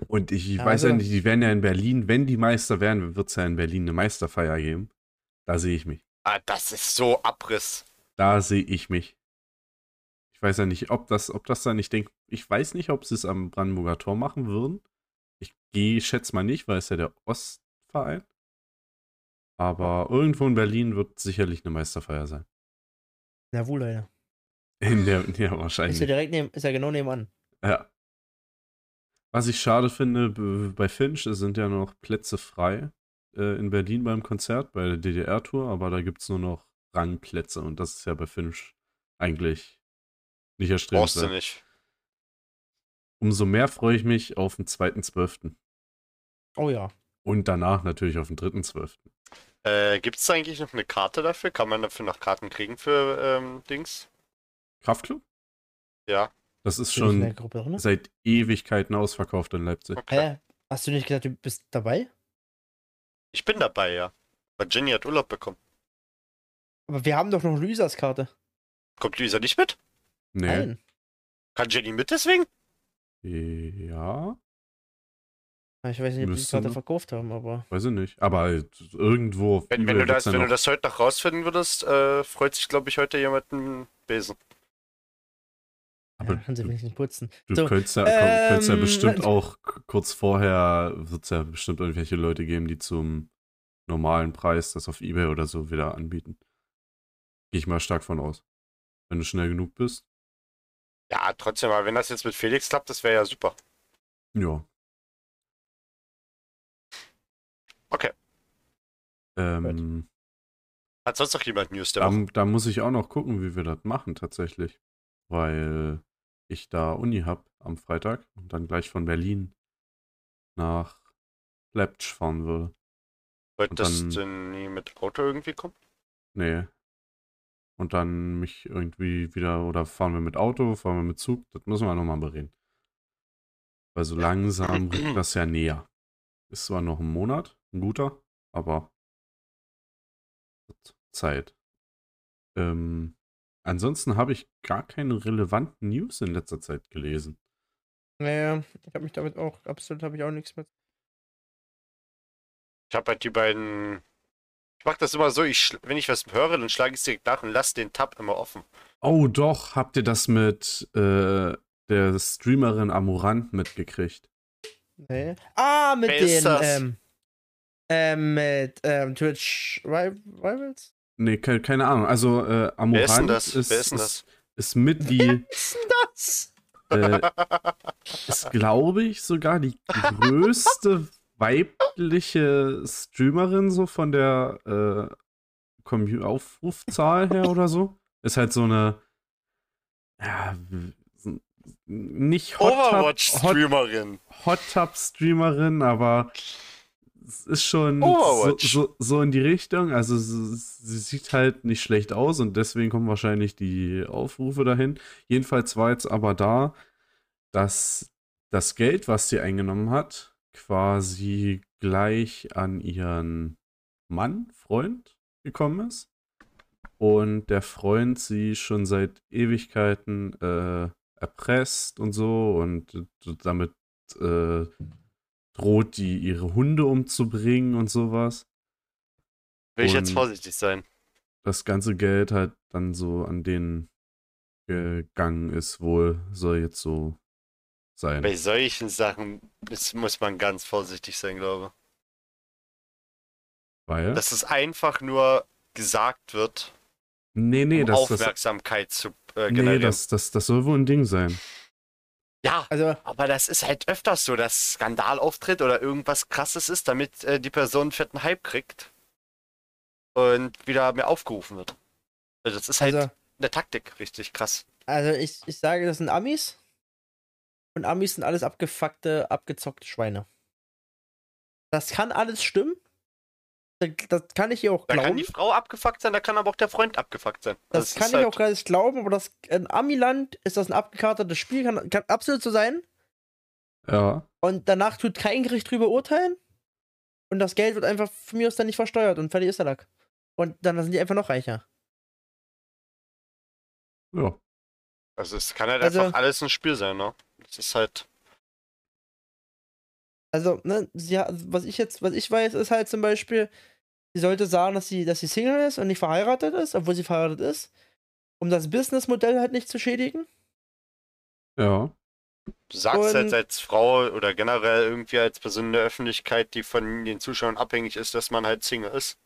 Und ich Ja, weiß ja also- nicht, die werden ja in Berlin, wenn die Meister werden, wird es ja in Berlin eine Meisterfeier geben. Da sehe ich mich. Ah, das ist so Abriss. Da sehe ich mich. Ich weiß ja nicht, ob das, ob das dann, ich denke, ich weiß nicht, ob sie es am Brandenburger Tor machen würden. Ich gehe, schätze mal nicht, weil es ja der Ostverein. Aber irgendwo in Berlin wird sicherlich eine Meisterfeier sein. Na wohl, Leute. In der, ja, Ist ja wahrscheinlich. direkt neben, ist ja genau nebenan. Ja. Was ich schade finde, bei Finch es sind ja noch Plätze frei äh, in Berlin beim Konzert, bei der DDR-Tour, aber da gibt es nur noch Rangplätze und das ist ja bei Finch eigentlich nicht Brauchst du erstrebenswert. nicht. Umso mehr freue ich mich auf den 2.12. Oh ja. und danach natürlich auf den 3.12. Äh, Gibt es eigentlich noch eine Karte dafür? Kann man dafür noch Karten kriegen für ähm, Dings? Kraftclub? Ja. Das ist schon seit Ewigkeiten ausverkauft in Leipzig. Okay. Hä? Hast du nicht gesagt, du bist dabei? Ich bin dabei, ja. Weil Jenny hat Urlaub bekommen. Aber wir haben doch noch Luisas Karte. Kommt Luisa nicht mit? Nee. Nein. Kann Jenny mit deswegen? Ja, Ich weiß nicht, ob die die Müsste Karte noch. verkauft haben, aber. weiß ich nicht. Aber irgendwo. auf Wenn, wenn, du, das, wenn du das heute noch rausfinden würdest, äh, freut sich, glaube ich, heute jemand einen Besen. Aber ja, kann sie du, wenigstens putzen. du So, könntest, ja, könntest ja ähm, bestimmt auch k- kurz vorher, wird es ja bestimmt irgendwelche Leute geben, die zum normalen Preis das auf Ebay oder so wieder anbieten. Gehe ich mal stark von aus. Wenn du schnell genug bist. Ja, trotzdem, aber wenn das jetzt mit Felix klappt, das wäre ja super. Ja. Okay. Ähm, Hat sonst noch jemand News der da, Woche? da muss ich auch noch gucken, wie wir das machen tatsächlich. Weil ich da Uni hab am Freitag und dann gleich von Berlin nach Leipzig fahren will. Wollt und das dann- denn nie mit Auto irgendwie kommen? Nee. Und dann mich irgendwie wieder, oder fahren wir mit Auto, fahren wir mit Zug, das müssen wir nochmal bereden. Weil so langsam rückt das ja näher. Ist zwar noch ein Monat, ein guter, aber Zeit. Ähm, ansonsten habe ich gar keine relevanten News in letzter Zeit gelesen. Naja, ich habe mich damit auch, absolut habe ich auch nichts mit. Ich habe halt die beiden. Ich mache das immer so, ich, wenn ich was höre, dann schlage ich es direkt nach und lasse den Tab immer offen. Oh doch, habt ihr das mit äh, der Streamerin Amorant mitgekriegt? Nee. Ah, mit Wer den, das? ähm, ähm, mit, ähm, Twitch Ri- Rivals? Nee, ke keine Ahnung. Also äh, Amorant Wer ist denn das? ist, Wer ist denn ist, ist mit die, Was ist denn das? äh, ist glaube ich sogar die größte weibliche Streamerin so von der äh, Aufrufzahl her oder so. Ist halt so eine ja, nicht Hot Overwatch-Streamerin. Hot Tub Streamerin, aber es ist schon so, so, so in die Richtung. Also sie, sie sieht halt nicht schlecht aus und deswegen kommen wahrscheinlich die Aufrufe dahin. Jedenfalls war jetzt aber da, dass das Geld, was sie eingenommen hat, quasi gleich an ihren Mann, Freund gekommen ist. Und der Freund sie schon seit Ewigkeiten äh, erpresst und so und damit äh, droht die ihre Hunde umzubringen und sowas. Will ich jetzt Und- vorsichtig sein. Das ganze Geld halt dann so an den gegangen ist, wohl soll jetzt so sein. Bei solchen Sachen ist, muss man ganz vorsichtig sein, glaube Weil? ich. Dass es einfach nur gesagt wird, nee, nee, um das, das, Aufmerksamkeit zu äh, nee generieren. das, das, das soll wohl ein Ding sein. ja, Also, aber das ist halt öfters so, dass Skandal auftritt oder irgendwas krasses ist, damit äh, die Person einen fetten Hype kriegt und wieder mehr aufgerufen wird. Also das ist halt also, eine Taktik, richtig krass. also ich, ich sage, das sind Amis. Und Amis sind alles abgefuckte, abgezockte Schweine. Das kann alles stimmen. Das, das kann ich ihr auch Da kann glauben. die Frau abgefuckt sein, da kann aber auch der Freund abgefuckt sein. Das es kann ich halt, auch alles glauben, aber das in Amiland ist das ein abgekartetes Spiel, kann, kann absolut so sein. Ja. Und danach tut kein Gericht drüber urteilen. Und das Geld wird einfach von mir aus dann nicht versteuert und fertig ist der Lack. Und dann sind die einfach noch reicher. Ja. Also es kann halt Also- einfach alles ein Spiel sein, ne? Das ist halt. Also, ne, sie, hat- was ich jetzt, was ich weiß, ist halt zum Beispiel, sie sollte sagen, dass sie, dass sie Single ist und nicht verheiratet ist, obwohl sie verheiratet ist, um das Businessmodell halt nicht zu schädigen. Ja. Du sagst halt als Frau oder generell irgendwie als Person in der Öffentlichkeit, die von den Zuschauern abhängig ist, dass man halt Single ist.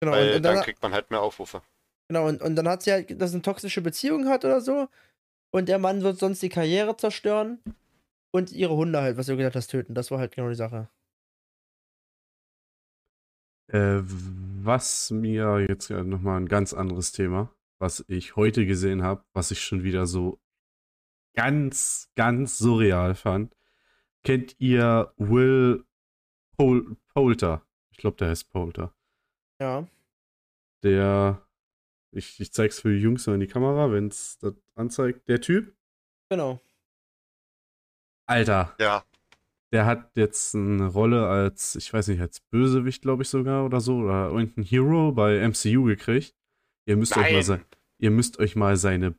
Genau, Weil und, und dann dann, kriegt man halt mehr Aufrufe. genau und, und dann hat sie halt, dass sie eine toxische Beziehung hat oder so. Und der Mann wird sonst die Karriere zerstören. Und ihre Hunde halt, was du gesagt hast, töten. Das war halt genau die Sache. Äh, was mir jetzt nochmal ein ganz anderes Thema, was ich heute gesehen habe, was ich schon wieder so ganz, ganz surreal fand. Kennt ihr Will Pol Poulter? Ich glaube, der heißt Poulter. Ja. Der, ich, ich zeig's für die Jungs mal in die Kamera, wenn es das anzeigt. Der Typ, Genau. Alter, Ja. Der hat jetzt eine Rolle als, ich weiß nicht, als Bösewicht, glaube ich sogar oder so, oder irgendein Hero bei MCU gekriegt. Ihr müsst euch mal sein, ihr müsst euch mal seine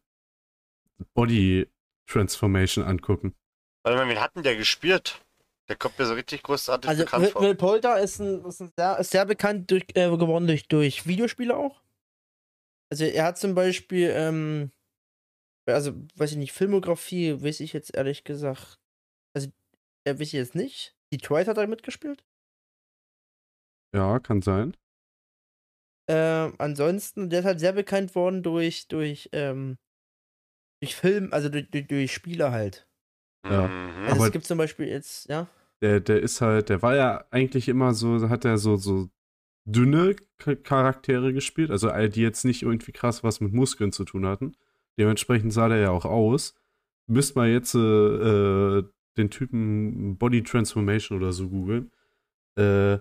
Body Transformation angucken. Warte mal, wen hat denn der gespielt? Der kommt mir so richtig großartig Also, bekannt Will, vor. Will Poulter ist, ein, ist, ein sehr, sehr bekannt durch, äh, geworden durch, durch Videospiele auch. Also, er hat zum Beispiel, ähm, also, weiß ich nicht, Filmografie weiß ich jetzt ehrlich gesagt. Also, äh, jetzt nicht. Detroit hat er mitgespielt. Ja, kann sein. Ähm, ansonsten, der ist halt sehr bekannt worden durch, durch, ähm, durch Film, also durch, durch, durch Spiele halt. Ja. Mhm. Also Aber- es gibt zum Beispiel jetzt, ja. Der, der ist halt, der war ja eigentlich immer so, hat er so, so dünne Charaktere gespielt, also all die jetzt nicht irgendwie krass was mit Muskeln zu tun hatten. Dementsprechend sah der ja auch aus. Müsst mal jetzt äh, äh, den Typen Body Transformation oder so googeln. Äh,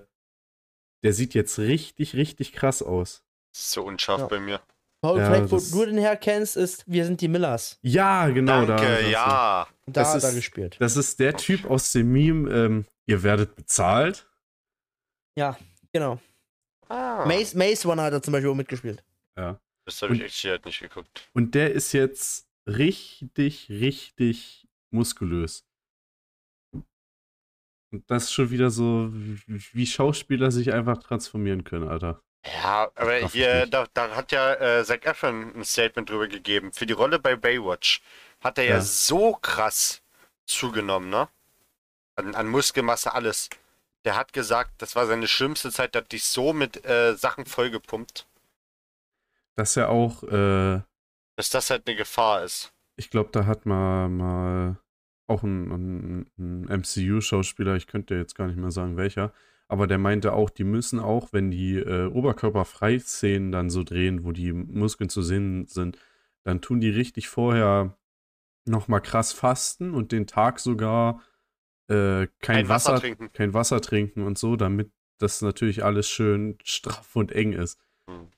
der sieht jetzt richtig, richtig krass aus. So unscharf Ja. bei mir. Paul, Ja, vielleicht, wo du den herkennst, ist Wir sind die Millers. Ja, genau. Danke, da, das- ja. Da Das hat er ist- gespielt. Das ist der Typ aus dem Meme, ähm, ihr werdet bezahlt. Ja, genau. Ah, Mace, Mace One hat er zum Beispiel auch mitgespielt. Ja. das habe ich echt halt nicht geguckt. Und der ist jetzt richtig, richtig muskulös. Und das ist schon wieder so, wie, Schauspieler sich einfach transformieren können, Alter. Ja, aber hier, da, da hat ja äh, Zac Efron ein Statement drüber gegeben. Für die Rolle bei Baywatch hat er ja, Ja. so krass zugenommen, ne? An, an Muskelmasse, alles. Der hat gesagt, das war seine schlimmste Zeit, der hat dich so mit äh, Sachen vollgepumpt, Das ist ja auch, äh, dass das halt eine Gefahr ist. ich glaube, da hat mal, mal auch ein, ein, ein MCU-Schauspieler, ich könnte jetzt gar nicht mehr sagen welcher, aber der meinte auch, die müssen auch, wenn die äh, Oberkörperfrei-Szenen dann so drehen, wo die Muskeln zu sehen sind, dann tun die richtig vorher nochmal krass fasten und den Tag sogar äh, kein, Kein Wasser Wasser, trinken. kein Wasser trinken und so, damit das natürlich alles schön straff und eng ist. Hm.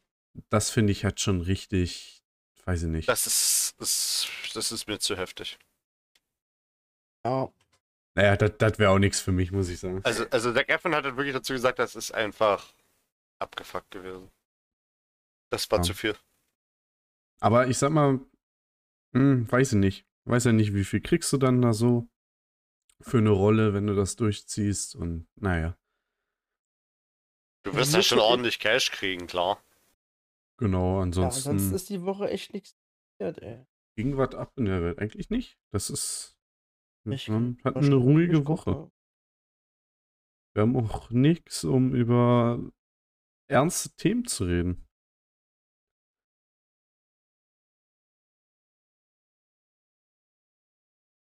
Das finde ich halt schon richtig, weiß ich nicht. Das ist, das, das ist mir zu heftig. Ja. Naja, das wäre auch nichts für mich, muss ich sagen. Also, also Zac Efron hat wirklich dazu gesagt, das ist einfach abgefuckt gewesen. Das war Ja. zu viel. Aber ich sag mal, hm, weiß ich nicht. Weiß ja nicht, wie viel kriegst du dann da so für eine Rolle, wenn du das durchziehst und naja, Du wirst Ja, ja schon ordentlich Cash kriegen, klar. genau, ja, ansonsten ansonsten ist die Woche echt nichts passiert, ey. ging was ab in der Welt. Eigentlich nicht. Das ist, Ich- man hat eine ruhige. Woche. Wir haben auch nichts, um über ernste Themen zu reden.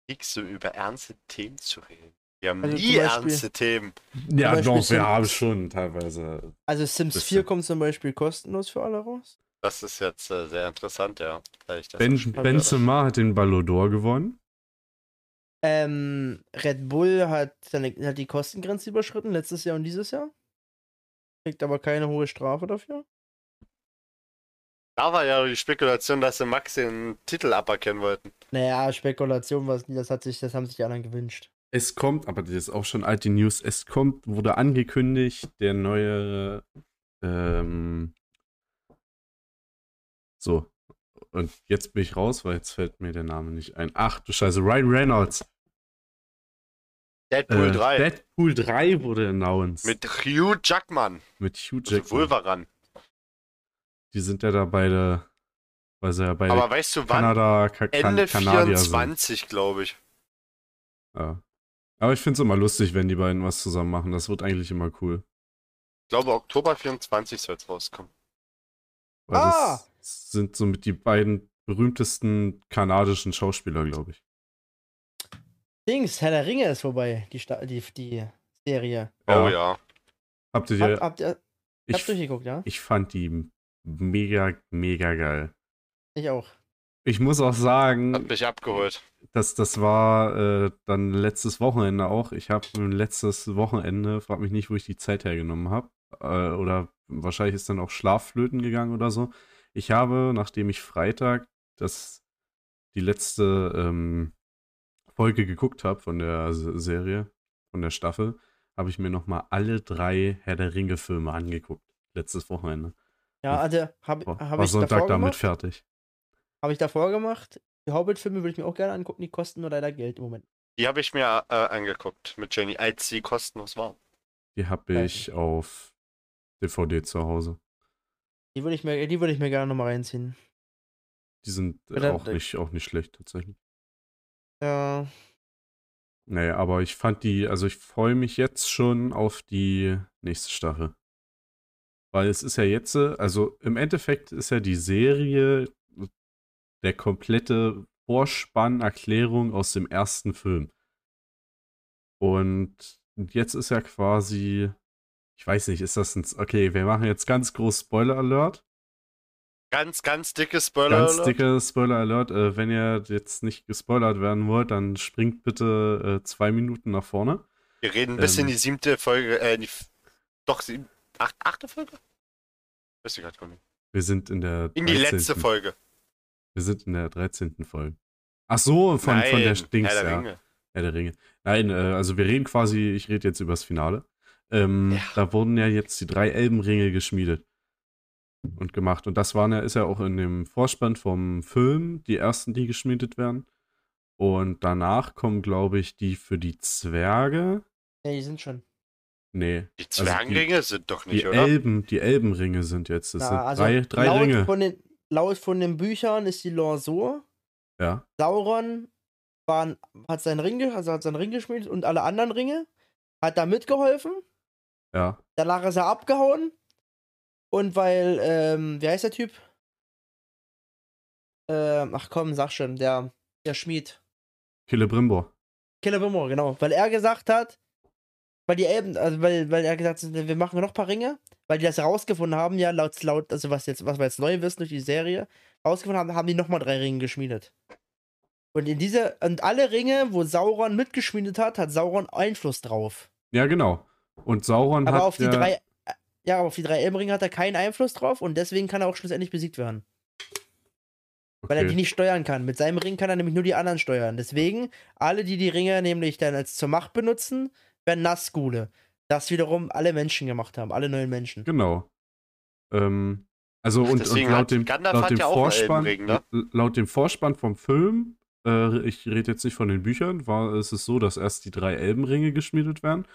Kriegst so über ernste Themen zu reden. Wir haben Also nie ernste Themen. Ja, doch, wir haben schon teilweise. Also Sims Bisschen. 4 kommt zum Beispiel kostenlos für alle raus. Das ist jetzt äh, sehr interessant, ja. Weil ich das Ben. Benzema hat den Ballon d'Or gewonnen. Ähm, Red Bull hat, seine, hat die Kostengrenze überschritten, letztes Jahr und dieses Jahr. Kriegt aber keine hohe Strafe dafür. Da war ja die Spekulation, dass sie Max den Titel aberkennen wollten. Naja, Spekulation war es nie, das hat sich, das haben sich die anderen gewünscht. Es kommt, aber das ist auch schon alte News, es kommt, wurde angekündigt, der neue, ähm, so, und jetzt bin ich raus, weil jetzt fällt mir der Name nicht ein. Ach du Scheiße, Ryan Reynolds. Deadpool Äh, 3 Deadpool 3 wurde announced. mit Hugh Jackman. mit Hugh Also Jackman. Wolveran. Die sind ja da beide, weil sie ja beide Aber weißt du wann? Kanada, Ka kan Ende Kanadier 24, glaube ich. Ja. Aber ich finde es immer lustig, wenn die beiden was zusammen machen. Das wird eigentlich immer cool. Ich glaube, Oktober 24 soll es rauskommen. Weil Ah! das sind somit die beiden berühmtesten kanadischen Schauspieler, glaube ich. Dings, Herr der Ringe ist vorbei, die, Sta die, die Serie. Oh ja. Habt ihr Habt, die, habt ihr ich, habt durchgeguckt, ja? ich fand die mega, mega geil. Ich auch. Ich muss auch Hat sagen, mich abgeholt. dass das war äh, dann letztes Wochenende auch. Ich habe letztes Wochenende, frag mich nicht, wo ich die Zeit hergenommen habe. Äh, oder wahrscheinlich ist dann auch Schlafflöten gegangen oder so. Ich habe, nachdem ich Freitag das die letzte ähm, Folge geguckt habe von der Serie, von der Staffel, habe ich mir nochmal alle drei Herr der Ringe-Filme angeguckt. Letztes Wochenende. Ja, also habe hab war ich Sonntag davor damit gemacht. fertig. Habe ich davor gemacht. Die Hobbit-Filme würde ich mir auch gerne angucken, die kosten nur leider Geld im Moment. Die habe ich mir äh, angeguckt mit Jenny, als sie kostenlos war. Die habe ich auf DVD zu Hause. Die würde ich mir, die würde ich mir gerne nochmal reinziehen. Die sind auch, nicht, auch nicht schlecht tatsächlich. Ja. Nee, aber ich fand die, also ich freue mich jetzt schon auf die nächste Staffel. Weil es ist ja jetzt, äh, also im Endeffekt ist ja die Serie der komplette Vorspann, Erklärung aus dem ersten Film. Und jetzt ist ja quasi, ich weiß nicht, ist das ein, okay, wir machen jetzt ganz groß Spoiler Alert. Ganz, ganz dicke Spoiler. Ganz dicke Spoiler Alert. Äh, wenn ihr jetzt nicht gespoilert werden wollt, dann springt bitte äh, zwei Minuten nach vorne. Wir reden bis Ähm. in die siebte Folge, äh, die, doch, sieben, acht, achte Folge? Weiß ich gerade gar nicht. Wir sind in der In die letzte 13.. Folge. Wir sind in der 13. Folge. Ach so, von, von der Nein, Dings, Herr der ja. Ringe. Herr der Ringe. Nein, äh, also wir reden quasi, ich rede jetzt übers Finale. Ähm, Ja. Da wurden ja jetzt die drei Elbenringe geschmiedet und gemacht. Und das waren ja, ist ja auch in dem Vorspann vom Film die ersten, die geschmiedet werden. Und danach kommen, glaube ich, die für die Zwerge. Ja, die sind schon. Nee. Die Also Zwergenringe sind doch Die nicht, oder? Elben, die Elbenringe sind jetzt. Das Na, sind also drei, drei laut Ringe. Von den, laut von den Büchern ist die Lore so: Ja. Sauron waren, hat seinen Ring, also hat seinen Ring geschmiedet und alle anderen Ringe, hat da mitgeholfen. Ja. Danach ist er abgehauen. Und weil, ähm, wie heißt der Typ? Ähm, ach komm, sag schon, der, der Schmied. Killebrimbor. Celebrimbor, genau. Weil er gesagt hat, weil die Elben, also weil, weil er gesagt hat, wir machen noch ein paar Ringe, weil die das herausgefunden haben, ja, laut, laut, also was jetzt, was wir jetzt neu wissen durch die Serie, herausgefunden haben, haben die nochmal drei Ringe geschmiedet. Und in diese, und alle Ringe, wo Sauron mitgeschmiedet hat, hat Sauron Einfluss drauf. Ja, genau. Und Sauron Aber hat auf die ja, drei, ja, aber auf die drei Elbenringe hat er keinen Einfluss drauf und deswegen kann er auch schlussendlich besiegt werden. Weil er die okay. nicht steuern kann. Mit seinem Ring kann er nämlich nur die anderen steuern. Deswegen, alle, die die Ringe nämlich dann als zur Macht benutzen, werden Nazgule. Das wiederum alle Menschen gemacht haben, alle neuen Menschen. Genau. Ähm, also und, und deswegen laut dem, Gandalf laut hat dem ja Vorspann, ne? laut dem Vorspann vom Film, äh, ich rede jetzt nicht von den Büchern, war ist es so, dass erst die drei Elbenringe geschmiedet werden,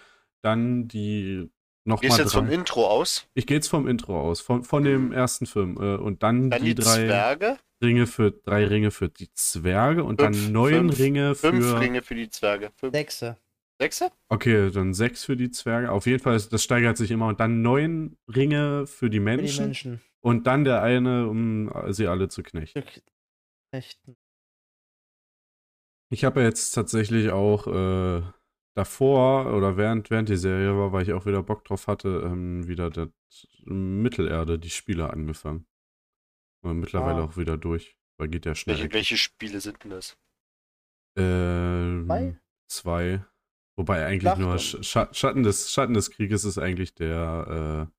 dann die Gehst nochmal jetzt vom drei. Intro aus. Ich gehe jetzt vom Intro aus, von, von dem ersten Film äh, und dann, Dann die, die, drei Zwerge. Ringe für drei Ringe für die Zwerge und Fünf- dann neun fünf- Ringe für Fünf Ringe für die Zwerge. Fünf, Sechse. sechse? Okay, dann sechs für die Zwerge. Auf jeden Fall, das steigert sich immer. Und dann neun Ringe für die Für Menschen. die Menschen. Und dann der eine, um sie alle zu knechten. Knechten. Ich habe ja jetzt tatsächlich auch äh, davor oder während, während die Serie war, weil ich auch wieder Bock drauf hatte, ähm, wieder das Mittelerde, die Spiele angefangen. Und mittlerweile Ah. auch wieder durch, weil geht ja schnell. Welche, welche Spiele sind denn das? Ähm, Zwei? Zwei. Wobei eigentlich Schlacht nur Sch Scha- Schatten, des, Schatten des Krieges ist eigentlich der äh,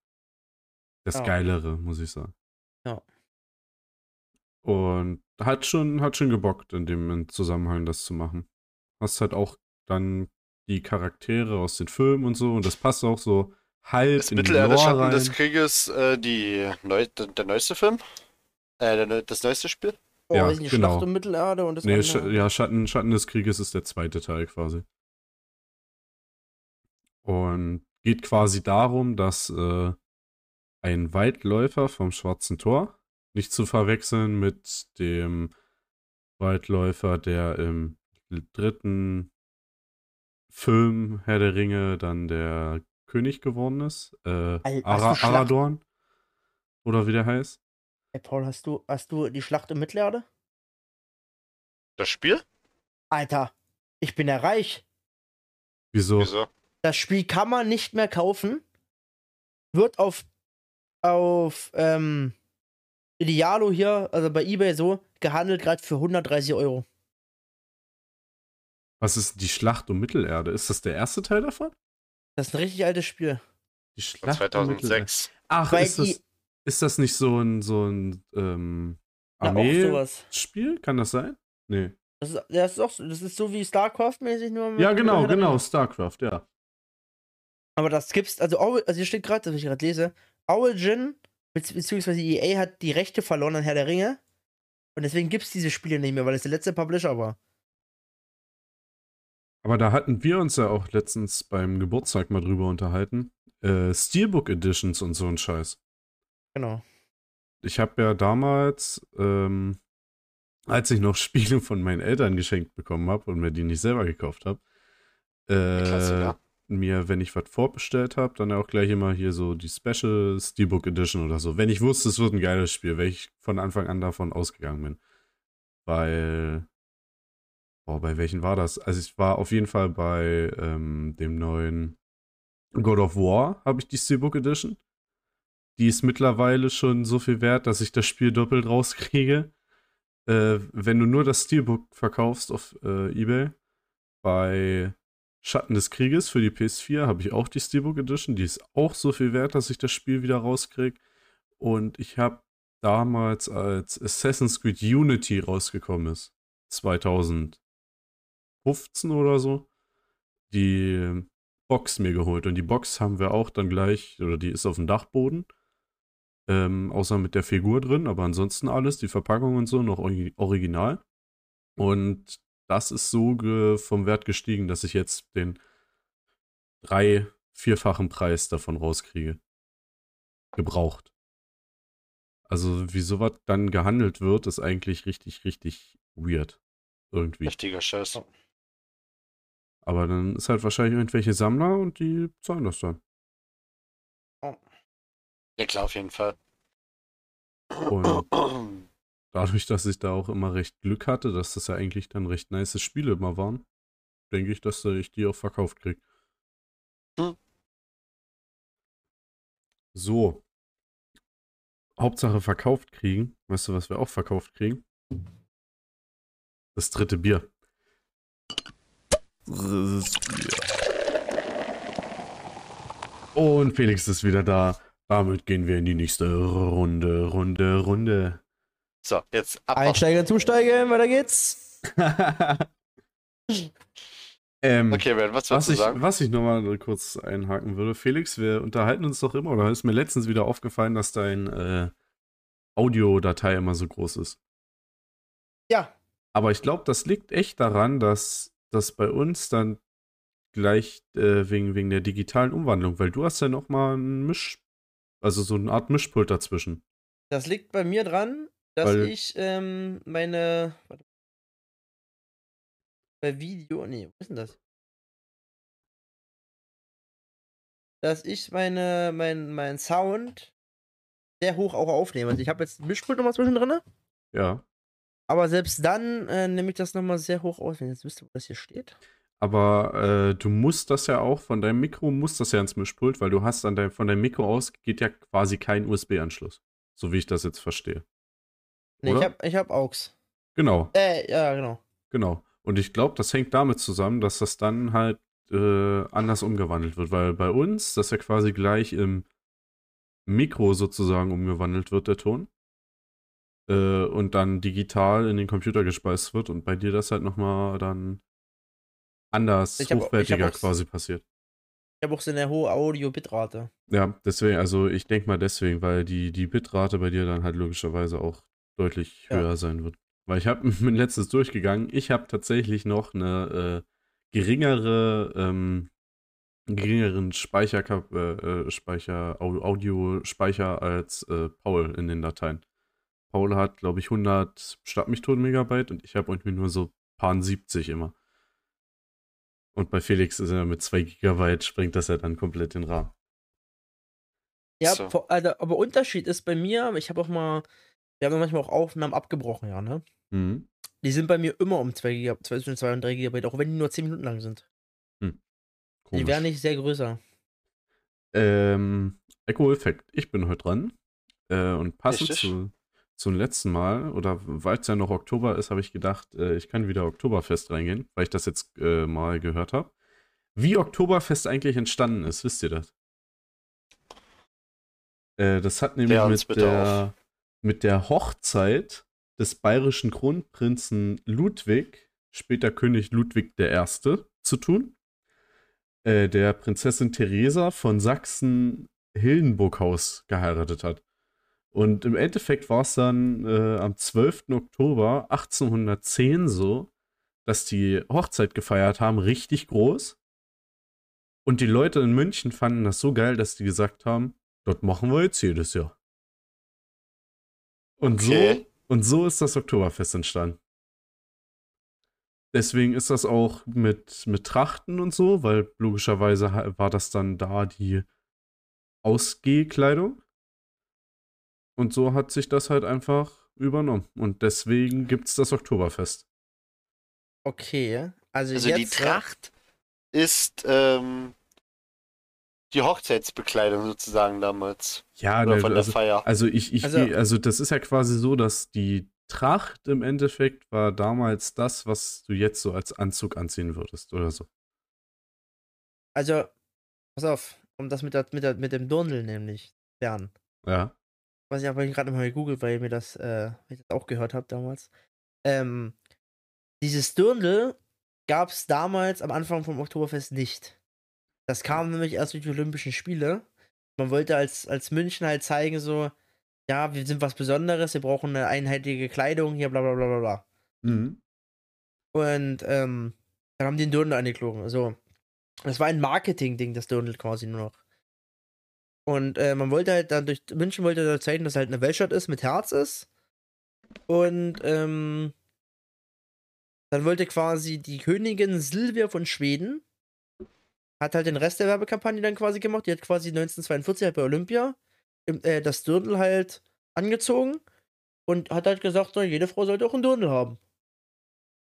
das Ja. Geilere, muss ich sagen. Ja. Und hat schon, hat schon gebockt, in dem Zusammenhang das zu machen. Hast halt auch dann die Charaktere aus den Filmen und so und das passt auch so halb Ist in die Mittelerde Lore Schatten rein. des Krieges äh, die neu, der, der neueste Film? Äh, der, das neueste Spiel? Oh, Ja, nicht, genau. Schlacht um Mittelerde und das Nee. Sch ja, Schatten, Schatten des Krieges ist der zweite Teil quasi. Und geht quasi darum, dass äh, ein Waldläufer vom Schwarzen Tor, nicht zu verwechseln mit dem Waldläufer, der im dritten Film Herr der Ringe dann der König geworden ist. Äh, Ara Aradorn. Oder wie der heißt. Ey, Paul, hast du, hast du die Schlacht um Mittelerde? Das Spiel? Alter, ich bin ja reich. Wieso? Wieso? Das Spiel kann man nicht mehr kaufen. Wird auf, auf ähm, Idealo hier, also bei Ebay so, gehandelt gerade für 130 Euro. Was ist die Schlacht um Mittelerde? Ist das der erste Teil davon? Das ist ein richtig altes Spiel. Die Schlacht um Mittelerde. 2006. Ach, Weil ist das, ist das nicht so ein, so ein ähm, Armee-Spiel? Kann das sein? Nee. Das ist, das ist auch so, das ist so wie StarCraft-mäßig nur. Ja, genau, genau. StarCraft, ja. Aber das gibt's, also, also hier steht gerade, was ich gerade lese, Origin, bezieh- beziehungsweise EA hat die Rechte verloren an Herr der Ringe. Und deswegen gibt's diese Spiele nicht mehr, weil es der letzte Publisher war. Aber da hatten wir uns ja auch letztens beim Geburtstag mal drüber unterhalten. Äh, Steelbook Editions und so ein Scheiß. Genau. Ich habe ja damals ähm, als ich noch Spiele von meinen Eltern geschenkt bekommen habe und mir die nicht selber gekauft habe, äh, mir, wenn ich was vorbestellt habe, dann auch gleich immer hier so die Special Steelbook Edition oder so. Wenn ich wusste, es wird ein geiles Spiel, weil ich von Anfang an davon ausgegangen bin. Weil, boah, bei welchen war das? Also ich war auf jeden Fall bei ähm, dem neuen God of War, habe ich die Steelbook Edition. Die ist mittlerweile schon so viel wert, dass ich das Spiel doppelt rauskriege. Äh, wenn du nur das Steelbook verkaufst auf äh, Ebay, bei Schatten des Krieges für die PS4 habe ich auch die Steelbook Edition. Die ist auch so viel wert, dass ich das Spiel wieder rauskriege. Und ich habe damals, als Assassin's Creed Unity rausgekommen ist, 2015 oder so, die Box mir geholt. Und die Box haben wir auch dann gleich, oder die ist auf dem Dachboden. Ähm, außer mit der Figur drin, aber ansonsten alles, die Verpackung und so, noch ori- original. Und das ist so vom Wert gestiegen, dass ich jetzt den drei-, vierfachen Preis davon rauskriege. Gebraucht. Also, wie sowas dann gehandelt wird, ist eigentlich richtig, richtig weird. Irgendwie. Richtiger Scheiß. Aber dann ist halt wahrscheinlich irgendwelche Sammler und die zahlen das dann. Ja klar, auf jeden Fall. Und dadurch, dass ich da auch immer recht Glück hatte, dass das ja eigentlich dann recht nice Spiele immer waren, denke ich, dass ich die auch verkauft krieg. Hm. So. Hauptsache verkauft kriegen. Weißt du, was wir auch verkauft kriegen? Das dritte Bier. Und Felix ist wieder da. Damit gehen wir in die nächste Runde, Runde, Runde. So, jetzt ab. Einsteigen, zusteigen, weiter geht's. ähm, Okay, Ben, was was würdest du ich, sagen? was ich nochmal kurz einhaken würde, Felix, wir unterhalten uns doch immer, oder ist mir letztens wieder aufgefallen, dass dein äh, Audiodatei immer so groß ist. Ja, Aber ich glaube, das liegt echt daran, dass das bei uns dann gleich äh, wegen, wegen der digitalen Umwandlung, weil du hast ja nochmal ein Misch, also so eine Art Mischpult dazwischen. das liegt bei mir dran, dass Weil- ich ähm, meine. Warte. Bei Video. Nee, wo ist denn das? Dass ich meine, mein, mein Sound sehr hoch auch aufnehme. Also ich habe jetzt ein Mischpult nochmal zwischendrin, Ja. Aber selbst dann äh, nehme ich das nochmal sehr hoch auf. Wenn jetzt wisst, wo das hier steht. Aber äh, du musst das ja auch, von deinem Mikro musst das ja ins Mischpult, weil du hast an dein, von deinem Mikro aus geht ja quasi kein USB-Anschluss. So wie ich das jetzt verstehe. Nee, ich Oder? habe ich hab AUX. Genau, Äh, ja, genau. genau. Und ich glaube, das hängt damit zusammen, dass das dann halt äh, anders umgewandelt wird, weil bei uns das ja quasi gleich im Mikro sozusagen umgewandelt wird, der Ton. Äh, und dann digital in den Computer gespeist wird und bei dir das halt nochmal dann anders, Ich hab- ich hab hochwertiger auch- quasi passiert. Ich habe auch so eine hohe Audio-Bitrate. Ja, deswegen, also ich denke mal deswegen, weil die, die Bitrate bei dir dann halt logischerweise auch deutlich Ja. höher sein wird. Weil ich habe bin letztes durchgegangen, ich habe tatsächlich noch eine äh, geringere, ähm, geringeren Speicher, äh, äh, Speicher, Au- Audio-Speicher als äh, Paul in den Dateien. Paul hat, glaube ich, 100 Stadt mich tot Megabyte und ich habe irgendwie nur so paar 70 immer. Und bei Felix ist er mit 2 Gigabyte, springt das ja dann komplett den Rahmen. Ja, So. vor- also, aber Unterschied ist bei mir, ich habe auch mal, wir haben manchmal auch Aufnahmen abgebrochen, ja, ne? Mhm. Die sind bei mir immer um 2 GB, zwischen 2 und 3 GB, auch wenn die nur 10 Minuten lang sind. Die Komisch. werden nicht sehr größer. Ähm, Echo-Effekt. Ich bin heute dran. Äh, und passend Richtig. zu, zum letzten Mal, oder weil es ja noch Oktober ist, habe ich gedacht, äh, ich kann wieder Oktoberfest reingehen, weil ich das jetzt äh, mal gehört habe. Wie Oktoberfest eigentlich entstanden ist, wisst ihr das? Äh, das hat nämlich mit der, mit der Hochzeit des bayerischen Kronprinzen Ludwig, später König Ludwig I., zu tun äh, der Prinzessin Theresa von Sachsen-Hildenburghaus geheiratet hat. Und im Endeffekt war es dann äh, am 12. Oktober 1810 so, dass die Hochzeit gefeiert haben, richtig groß. Und die Leute in München fanden das so geil, dass die gesagt haben, das machen wir jetzt jedes Jahr. Und Okay. so Und so ist das Oktoberfest entstanden. Deswegen ist das auch mit, mit Trachten und so, weil logischerweise war das dann da die Ausgehkleidung. Und so hat sich das halt einfach übernommen. Und deswegen gibt es das Oktoberfest. Okay. Also, Also jetzt, die Tracht ist ähm, die Hochzeitsbekleidung sozusagen damals. Ja, Oder ne, von der also, Feier. also ich, ich, Also- also, das ist ja quasi so, dass die Tracht im Endeffekt war damals das, was du jetzt so als Anzug anziehen würdest oder so. Also, pass auf, um das mit, der, mit, der, mit dem Dirndl nämlich lernen. Ja. Was ich aber gerade nochmal gegoogelt, weil mir das, äh, ich das auch gehört habe damals. Ähm, dieses Dirndl gab es damals am Anfang vom Oktoberfest nicht. Das kam nämlich erst durch die Olympischen Spiele. Man wollte als, als München halt zeigen, so, ja, wir sind was Besonderes, wir brauchen eine einheitliche Kleidung, hier, bla bla bla bla bla. Mhm. Und ähm, dann haben die den Dirndl angeklogen. So. Das war ein Marketing-Ding, das Dirndl quasi nur noch. Und äh, man wollte halt dann durch München wollte da zeigen, dass halt eine Weltstadt ist, mit Herz ist. Und ähm, dann wollte quasi die Königin Silvia von Schweden hat halt den Rest der Werbekampagne dann quasi gemacht. Die hat quasi 1942 halt bei Olympia im, äh, das Dirndl halt angezogen und hat halt gesagt, so, jede Frau sollte auch ein Dirndl haben.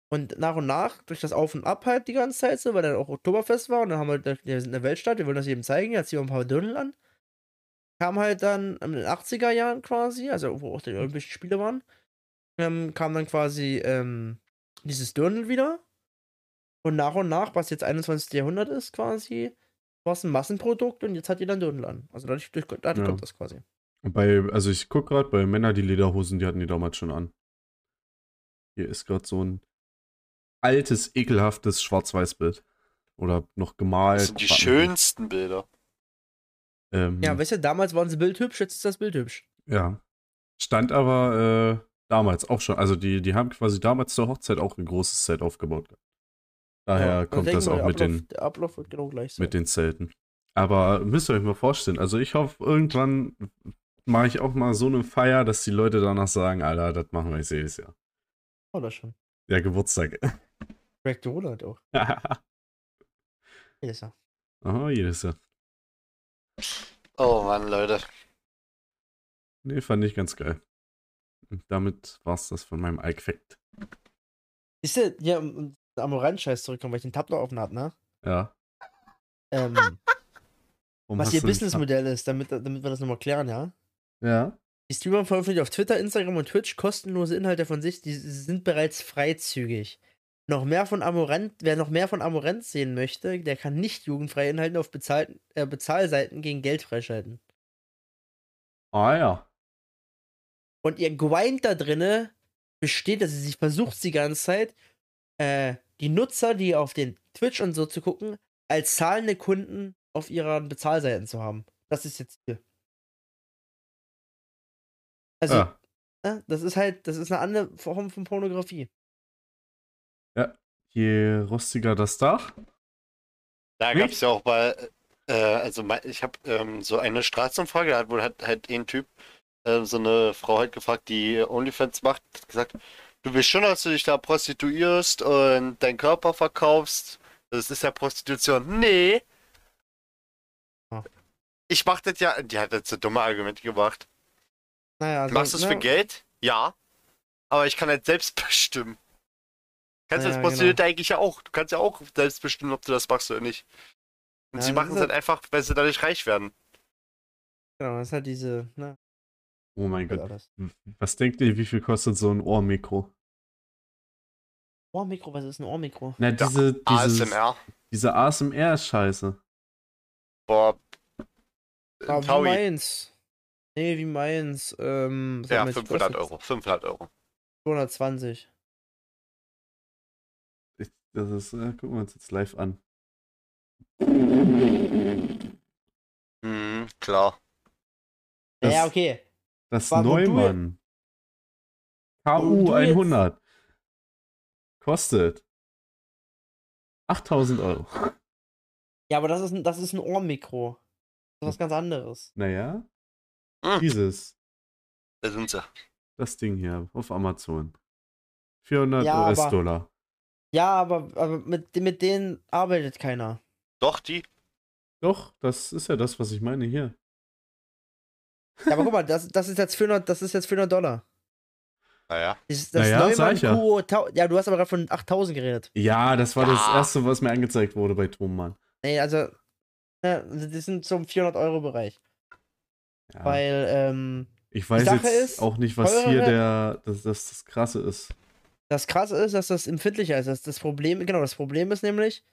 Und nach und nach, durch das Auf und Ab halt die ganze Zeit so, weil dann auch Oktoberfest war und dann haben wir, wir sind in der Weltstadt, wir wollen das jedem zeigen, jetzt ziehen wir ein paar Dirndl an. Kam halt dann in den 80er Jahren quasi, also wo auch die Olympischen Spiele waren, ähm, kam dann quasi ähm, dieses Dirndl wieder. Und nach und nach, was jetzt 21. Jahrhundert ist quasi, war es ein Massenprodukt und jetzt hat jeder ein Dirndl an. Also dadurch, durch, dadurch Ja. kommt das quasi. Bei, also ich gucke gerade bei Männern die Lederhosen, die hatten die damals schon an. Hier ist gerade so ein altes, ekelhaftes Schwarz-Weiß-Bild. Oder noch gemalt. Das sind die schönsten Bilder. Ähm, Ja, weißt du, damals waren sie bildhübsch, jetzt ist das Bild hübsch. ja. Stand aber äh, damals auch schon. Also die, die haben quasi damals zur Hochzeit auch ein großes Zelt aufgebaut. Daher Ja, kommt das auch mit Ablauf, den, Der Ablauf wird genau gleich sein. mit den Zelten. Aber müsst ihr euch mal vorstellen, also ich hoffe, irgendwann mache ich auch mal so eine Feier, dass die Leute danach sagen, Alter, das machen wir jetzt jedes Jahr. Oder schon. Der Geburtstag. Dole hat auch. Jedes Jahr. jedes Jahr. Oh Mann, Leute. Nee, fand ich ganz geil. Und damit war's das von meinem Ike-Fact. Siehst du, ja, um Amorant-Scheiß zurückkommen, weil ich den Tab noch offen hab, ne? Ja. Ähm, was ihr Businessmodell ist, damit, damit wir das nochmal klären, ja? Ja. Die Streamer veröffentlichen auf Twitter, Instagram und Twitch kostenlose Inhalte von sich, die sind bereits freizügig. Noch mehr von Amorant, wer noch mehr von Amorant sehen möchte, der kann nicht jugendfreie Inhalte auf bezahlten, äh, Bezahlseiten gegen Geld freischalten. Ah ja. Und ihr Grind da drinne besteht, dass sie sich versucht die ganze Zeit, äh, die Nutzer, die auf den Twitch und so zu gucken, als zahlende Kunden auf ihren Bezahlseiten zu haben. Das ist jetzt hier. Also, ah. ne, das ist halt, das ist eine andere Form von Pornografie. Je rostiger das Dach. Da Wie? gab es ja auch bei, äh, also ich habe ähm, so eine Straßenumfrage, da hat wohl halt ein Typ, äh, so eine Frau halt gefragt, die OnlyFans macht, hat gesagt, du willst schon, dass du dich da prostituierst und deinen Körper verkaufst. Das ist ja Prostitution. Nee. Ah. Ich mach das ja, die hat jetzt so dumme Argumente gebracht. Naja, also, Machst du es ne, für Geld? Ja. Aber ich kann halt selbst bestimmen. Kannst Ja, als ja, Prostituierte eigentlich ja auch. Du kannst ja auch selbst bestimmen, ob du das machst oder nicht. Und Ja, sie das machen ist es halt halt- einfach, weil sie dadurch reich werden. Genau, das ist halt diese, ne, Oh mein halt Gott. alles. Was denkt ihr, wie viel kostet so ein Ohrmikro? Ohrmikro, was ist ein Ohrmikro? Na, diese, diese, ASMR. diese ASMR-Scheiße. Boah. Ah, wie meins. Nee, wie meins. Ähm, Ja, meins 500 gekostet? Euro. 500 Euro. 220. Das ist, äh, gucken wir uns jetzt live an. Mhm, klar. Das, ja, okay. Das du- Neumann. KU du jetzt- 100. Kostet 8000 Euro. Ja, aber das ist ein, das ist ein Ohrmikro. Das ist was ganz anderes. Naja. Hm. Dieses. Da sind sie. Das Ding hier auf Amazon. 400 Ja, aber- US-Dollar. Ja, aber, aber mit, mit denen arbeitet keiner. Doch, die. Doch, das ist ja das, was ich meine hier. Ja, aber guck mal, das, das ist jetzt 400, das ist jetzt 400 Dollar. Naja. Das, das Naja, sag Neumann ich ja. Tau- ja, du hast aber gerade von 8000 geredet. Ja, das war das Ja. erste, was mir angezeigt wurde bei Tonmann. Nee, also, ne, das sind so im 400 Euro Bereich. Ja. Weil, ähm, ich weiß jetzt ist, auch nicht, was teurere- hier der, das, das, das Krasse ist. Das Krasse ist, dass das empfindlicher ist. Das, das Problem, genau, das Problem ist nämlich,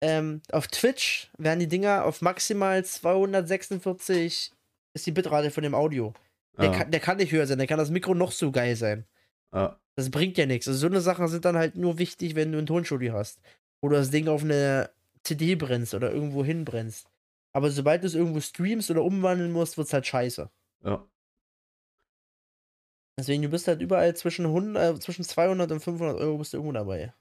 ähm, auf Twitch werden die Dinger auf maximal 246 ist die Bitrate von dem Audio. Der, Ja, kann, der kann nicht höher sein, der kann das Mikro noch so geil sein. ja, Das bringt ja nichts. Also so eine Sachen sind dann halt nur wichtig, wenn du ein Tonstudio hast. Oder das Ding auf eine CD brennst oder irgendwo hinbrennst. Aber sobald du es irgendwo streamst oder umwandeln musst, wird's halt scheiße. ja. Deswegen, du bist halt überall zwischen, 100, äh, zwischen 200 und 500 Euro bist du irgendwo dabei.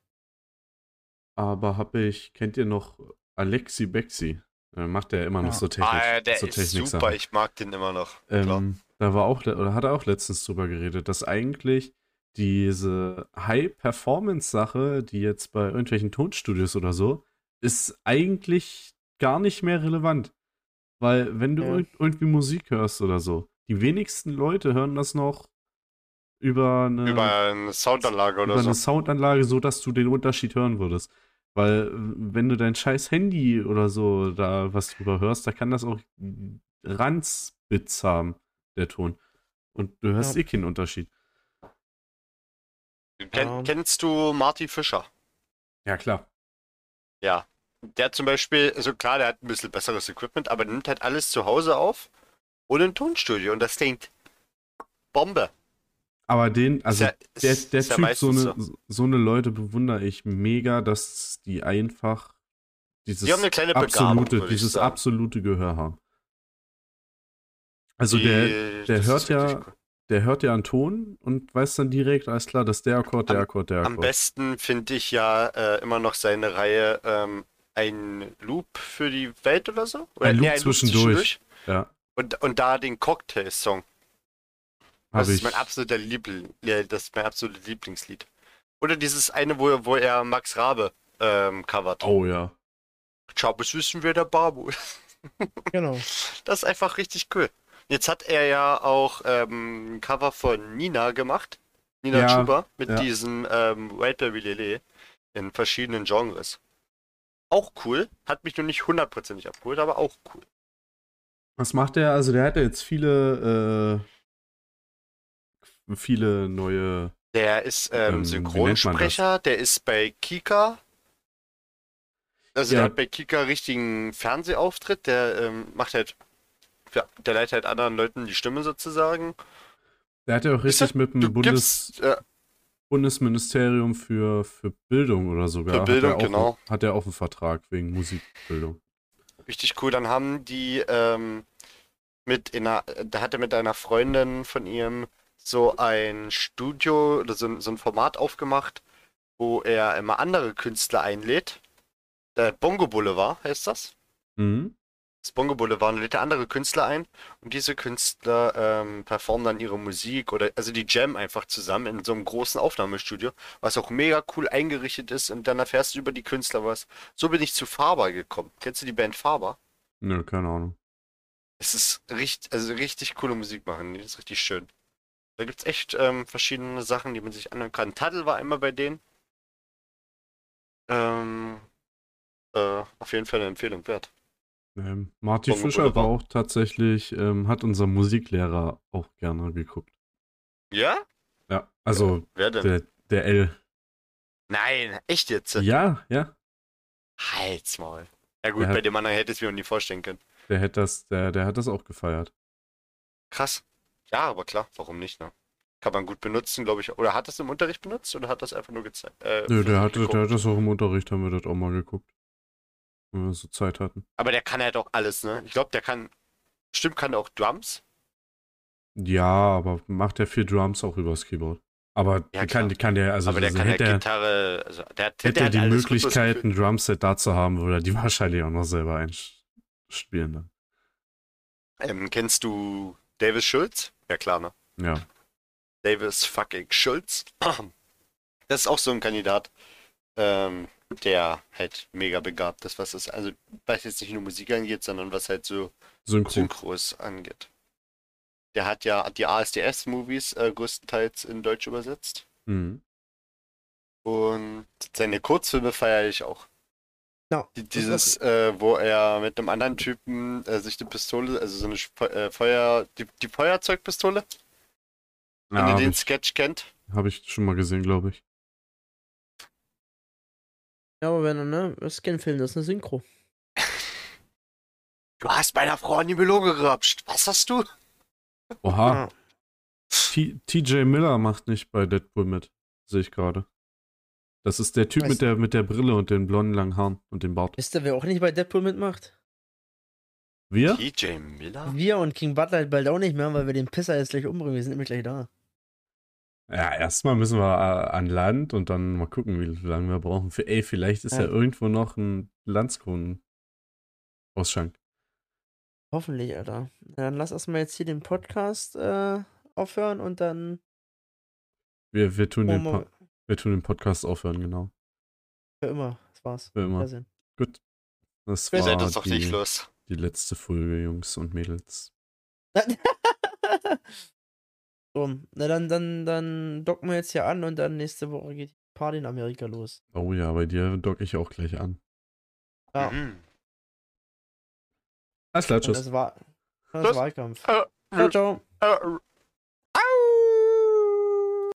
Aber habe ich, kennt ihr noch Alexi Bexi? Äh, macht der immer noch Ja. so Technik. Ah, der so ist Techniksachen. super, ich mag den immer noch. Ähm, da war auch, oder hat er auch letztens drüber geredet, dass eigentlich diese High-Performance-Sache, die jetzt bei irgendwelchen Tonstudios oder so, ist eigentlich gar nicht mehr relevant. Weil, wenn du Ja. irg- irgendwie Musik hörst oder so, die wenigsten Leute hören das noch über eine, Über eine Soundanlage oder über so. eine Soundanlage, so dass du den Unterschied hören würdest. Weil, wenn du dein scheiß Handy oder so da was drüber hörst, da kann das auch Ranzbits haben, der Ton. Und du hörst Ja. eh keinen Unterschied. Ken, Ja. Kennst du Marty Fischer? Ja, klar. Ja. Der zum Beispiel, also klar, der hat ein bisschen besseres Equipment, aber nimmt halt alles zu Hause auf ohne ein Tonstudio und das klingt Bombe. Aber den, also ja- der, der ist ja Typ, so meistens eine, so eine Leute bewundere ich mega, dass die einfach dieses Die haben eine kleine Begabung, absolute, dieses sagen. absolute Gehör haben. Also Die- der, der hört ja, cool. der hört ja einen Ton und weiß dann direkt, alles klar, das ist der Akkord, der Am- Akkord, der Am Akkord. besten finde ich ja äh, immer noch seine Reihe ähm, ein Loop für die Welt oder so. Oder, Ein Loop zwischendurch. Ja, Und, und da den Cocktail-Song. Das ist mein absoluter Liebling, ja, das ist mein absolutes Lieblingslied. Oder dieses eine, wo, wo er Max Rabe ähm, covert. Oh ja. Chabus wissen wir der Babu. Genau. Das ist einfach richtig cool. Jetzt hat er ja auch ähm, ein Cover von Nina gemacht. Nina Ja, Chuba mit ja. diesem ähm, Wildberry Lele in verschiedenen Genres. Auch cool. Hat mich nur nicht hundertprozentig abgeholt, aber auch cool. Was macht der? Also der hat ja jetzt viele, äh, viele neue. Der ist Ähm, ähm, Synchronsprecher, der ist bei Kika. Also Ja. der hat bei Kika richtigen Fernsehauftritt, der ähm, macht halt, ja, der leitet halt anderen Leuten die Stimme sozusagen. Der hat ja auch richtig mit dem Bundes, gibst, äh, Bundesministerium für, für Bildung oder sogar. Für Bildung, hat auch, genau. Hat er auch einen Vertrag wegen Musikbildung. Richtig cool. Dann haben die ähm, mit in einer, da hat er mit einer Freundin von ihm so ein Studio oder so, ein- so ein Format aufgemacht, wo er immer andere Künstler einlädt. Der Bongo Boulevard heißt das. Mhm. Das Bongo Boulevard und lädt er andere Künstler ein und diese Künstler ähm, performen dann ihre Musik oder also die jam einfach zusammen in so einem großen Aufnahmestudio, was auch mega cool eingerichtet ist und dann erfährst du über die Künstler was. So bin ich zu Faber gekommen. Kennst du die Band Faber? Nö, keine Ahnung. Es ist richtig, also richtig coole Musik machen. Die ist richtig schön. Da gibt's echt ähm, verschiedene Sachen, die man sich anhören kann. Taddle war einmal bei denen. Ähm, äh, auf jeden Fall eine Empfehlung wert. Ähm, Marty Fischer war auch tatsächlich, ähm, hat unser Musiklehrer auch gerne geguckt. Ja? Ja, also Wer denn? der, der L. Nein, echt jetzt? Ja, ja. Halt's Maul. Ja gut, Der hat- bei dem anderen hätte ich es mir noch nie vorstellen können. Der hat das, der, der hat das auch gefeiert. Krass. Ja, aber klar, warum nicht, ne? Kann man gut benutzen, glaube ich. Oder hat das im Unterricht benutzt oder hat das einfach nur gezeigt? Äh, Nö, der geguckt? der hat das auch im Unterricht, haben wir das auch mal geguckt. Wenn wir so Zeit hatten. Aber der kann halt auch alles, ne? Ich glaube, der kann. Stimmt, kann der auch Drums? Ja, aber macht der viel Drums auch übers Keyboard. Aber Ja, kann, kann der, also aber der das- kann ja hätte, er- Gitarre. Also, der hat, hätte der er hat die Möglichkeit, ein Drumset da zu haben, würde er die wahrscheinlich auch noch selber einspielen dann. Ähm, kennst du Davis Schulz? Ja, klar, ne? Ja. Davis fucking Schulz. Das ist auch so ein Kandidat, ähm, der halt mega begabt ist, was das, also was jetzt nicht nur Musik angeht, sondern was halt so Synchro. Synchros angeht. Der hat ja die ASDS-Movies äh, größtenteils in Deutsch übersetzt. Mhm. Und seine Kurzfilme feiere ich auch. Die, ist dieses, äh, wo er mit einem anderen Typen äh, sich eine Pistole, also so eine äh, Feuer, die, die Feuerzeugpistole, wenn Ja, ihr habe den ich, Sketch kennt. hab ich schon mal gesehen, glaube ich. Ja, aber wenn, ne, das ist kein Film, das ist eine Synchro. Du hast meiner Frau an die Melone gerapscht. Was hast du? Oha, Ja. T- TJ Miller macht nicht bei Deadpool mit. Sehe ich gerade. Das ist der Typ mit der, mit der Brille und den blonden langen Haaren und dem Bart. Wisst ihr, wer auch nicht bei Deadpool mitmacht? Wir? TJ Miller? Wir und King Butler halt bald auch nicht mehr, weil wir den Pisser jetzt gleich umbringen. Wir sind nämlich gleich da. Ja, erstmal müssen wir äh, an Land und dann mal gucken, wie lange wir brauchen. Für, ey, vielleicht ist ja, Ja. irgendwo noch ein Landskronen-Ausschank. Hoffentlich, Alter. Na, Dann lass erstmal jetzt hier den Podcast äh, aufhören und dann. Wir, wir, tun den Oh, Po- wir tun den Podcast aufhören, genau. Für immer. Das war's. Für immer. Wiedersehen. Gut. Das Wir war sind uns doch die, nicht los. die letzte Folge, Jungs und Mädels. so, na dann, dann, dann docken wir jetzt hier an und dann nächste Woche geht die Party in Amerika los. Oh ja, bei dir docke ich auch gleich an. Ja. Mhm. Alles klar, Und tschüss. das war das. Wahlkampf. Äh, Ciao, ciao. äh,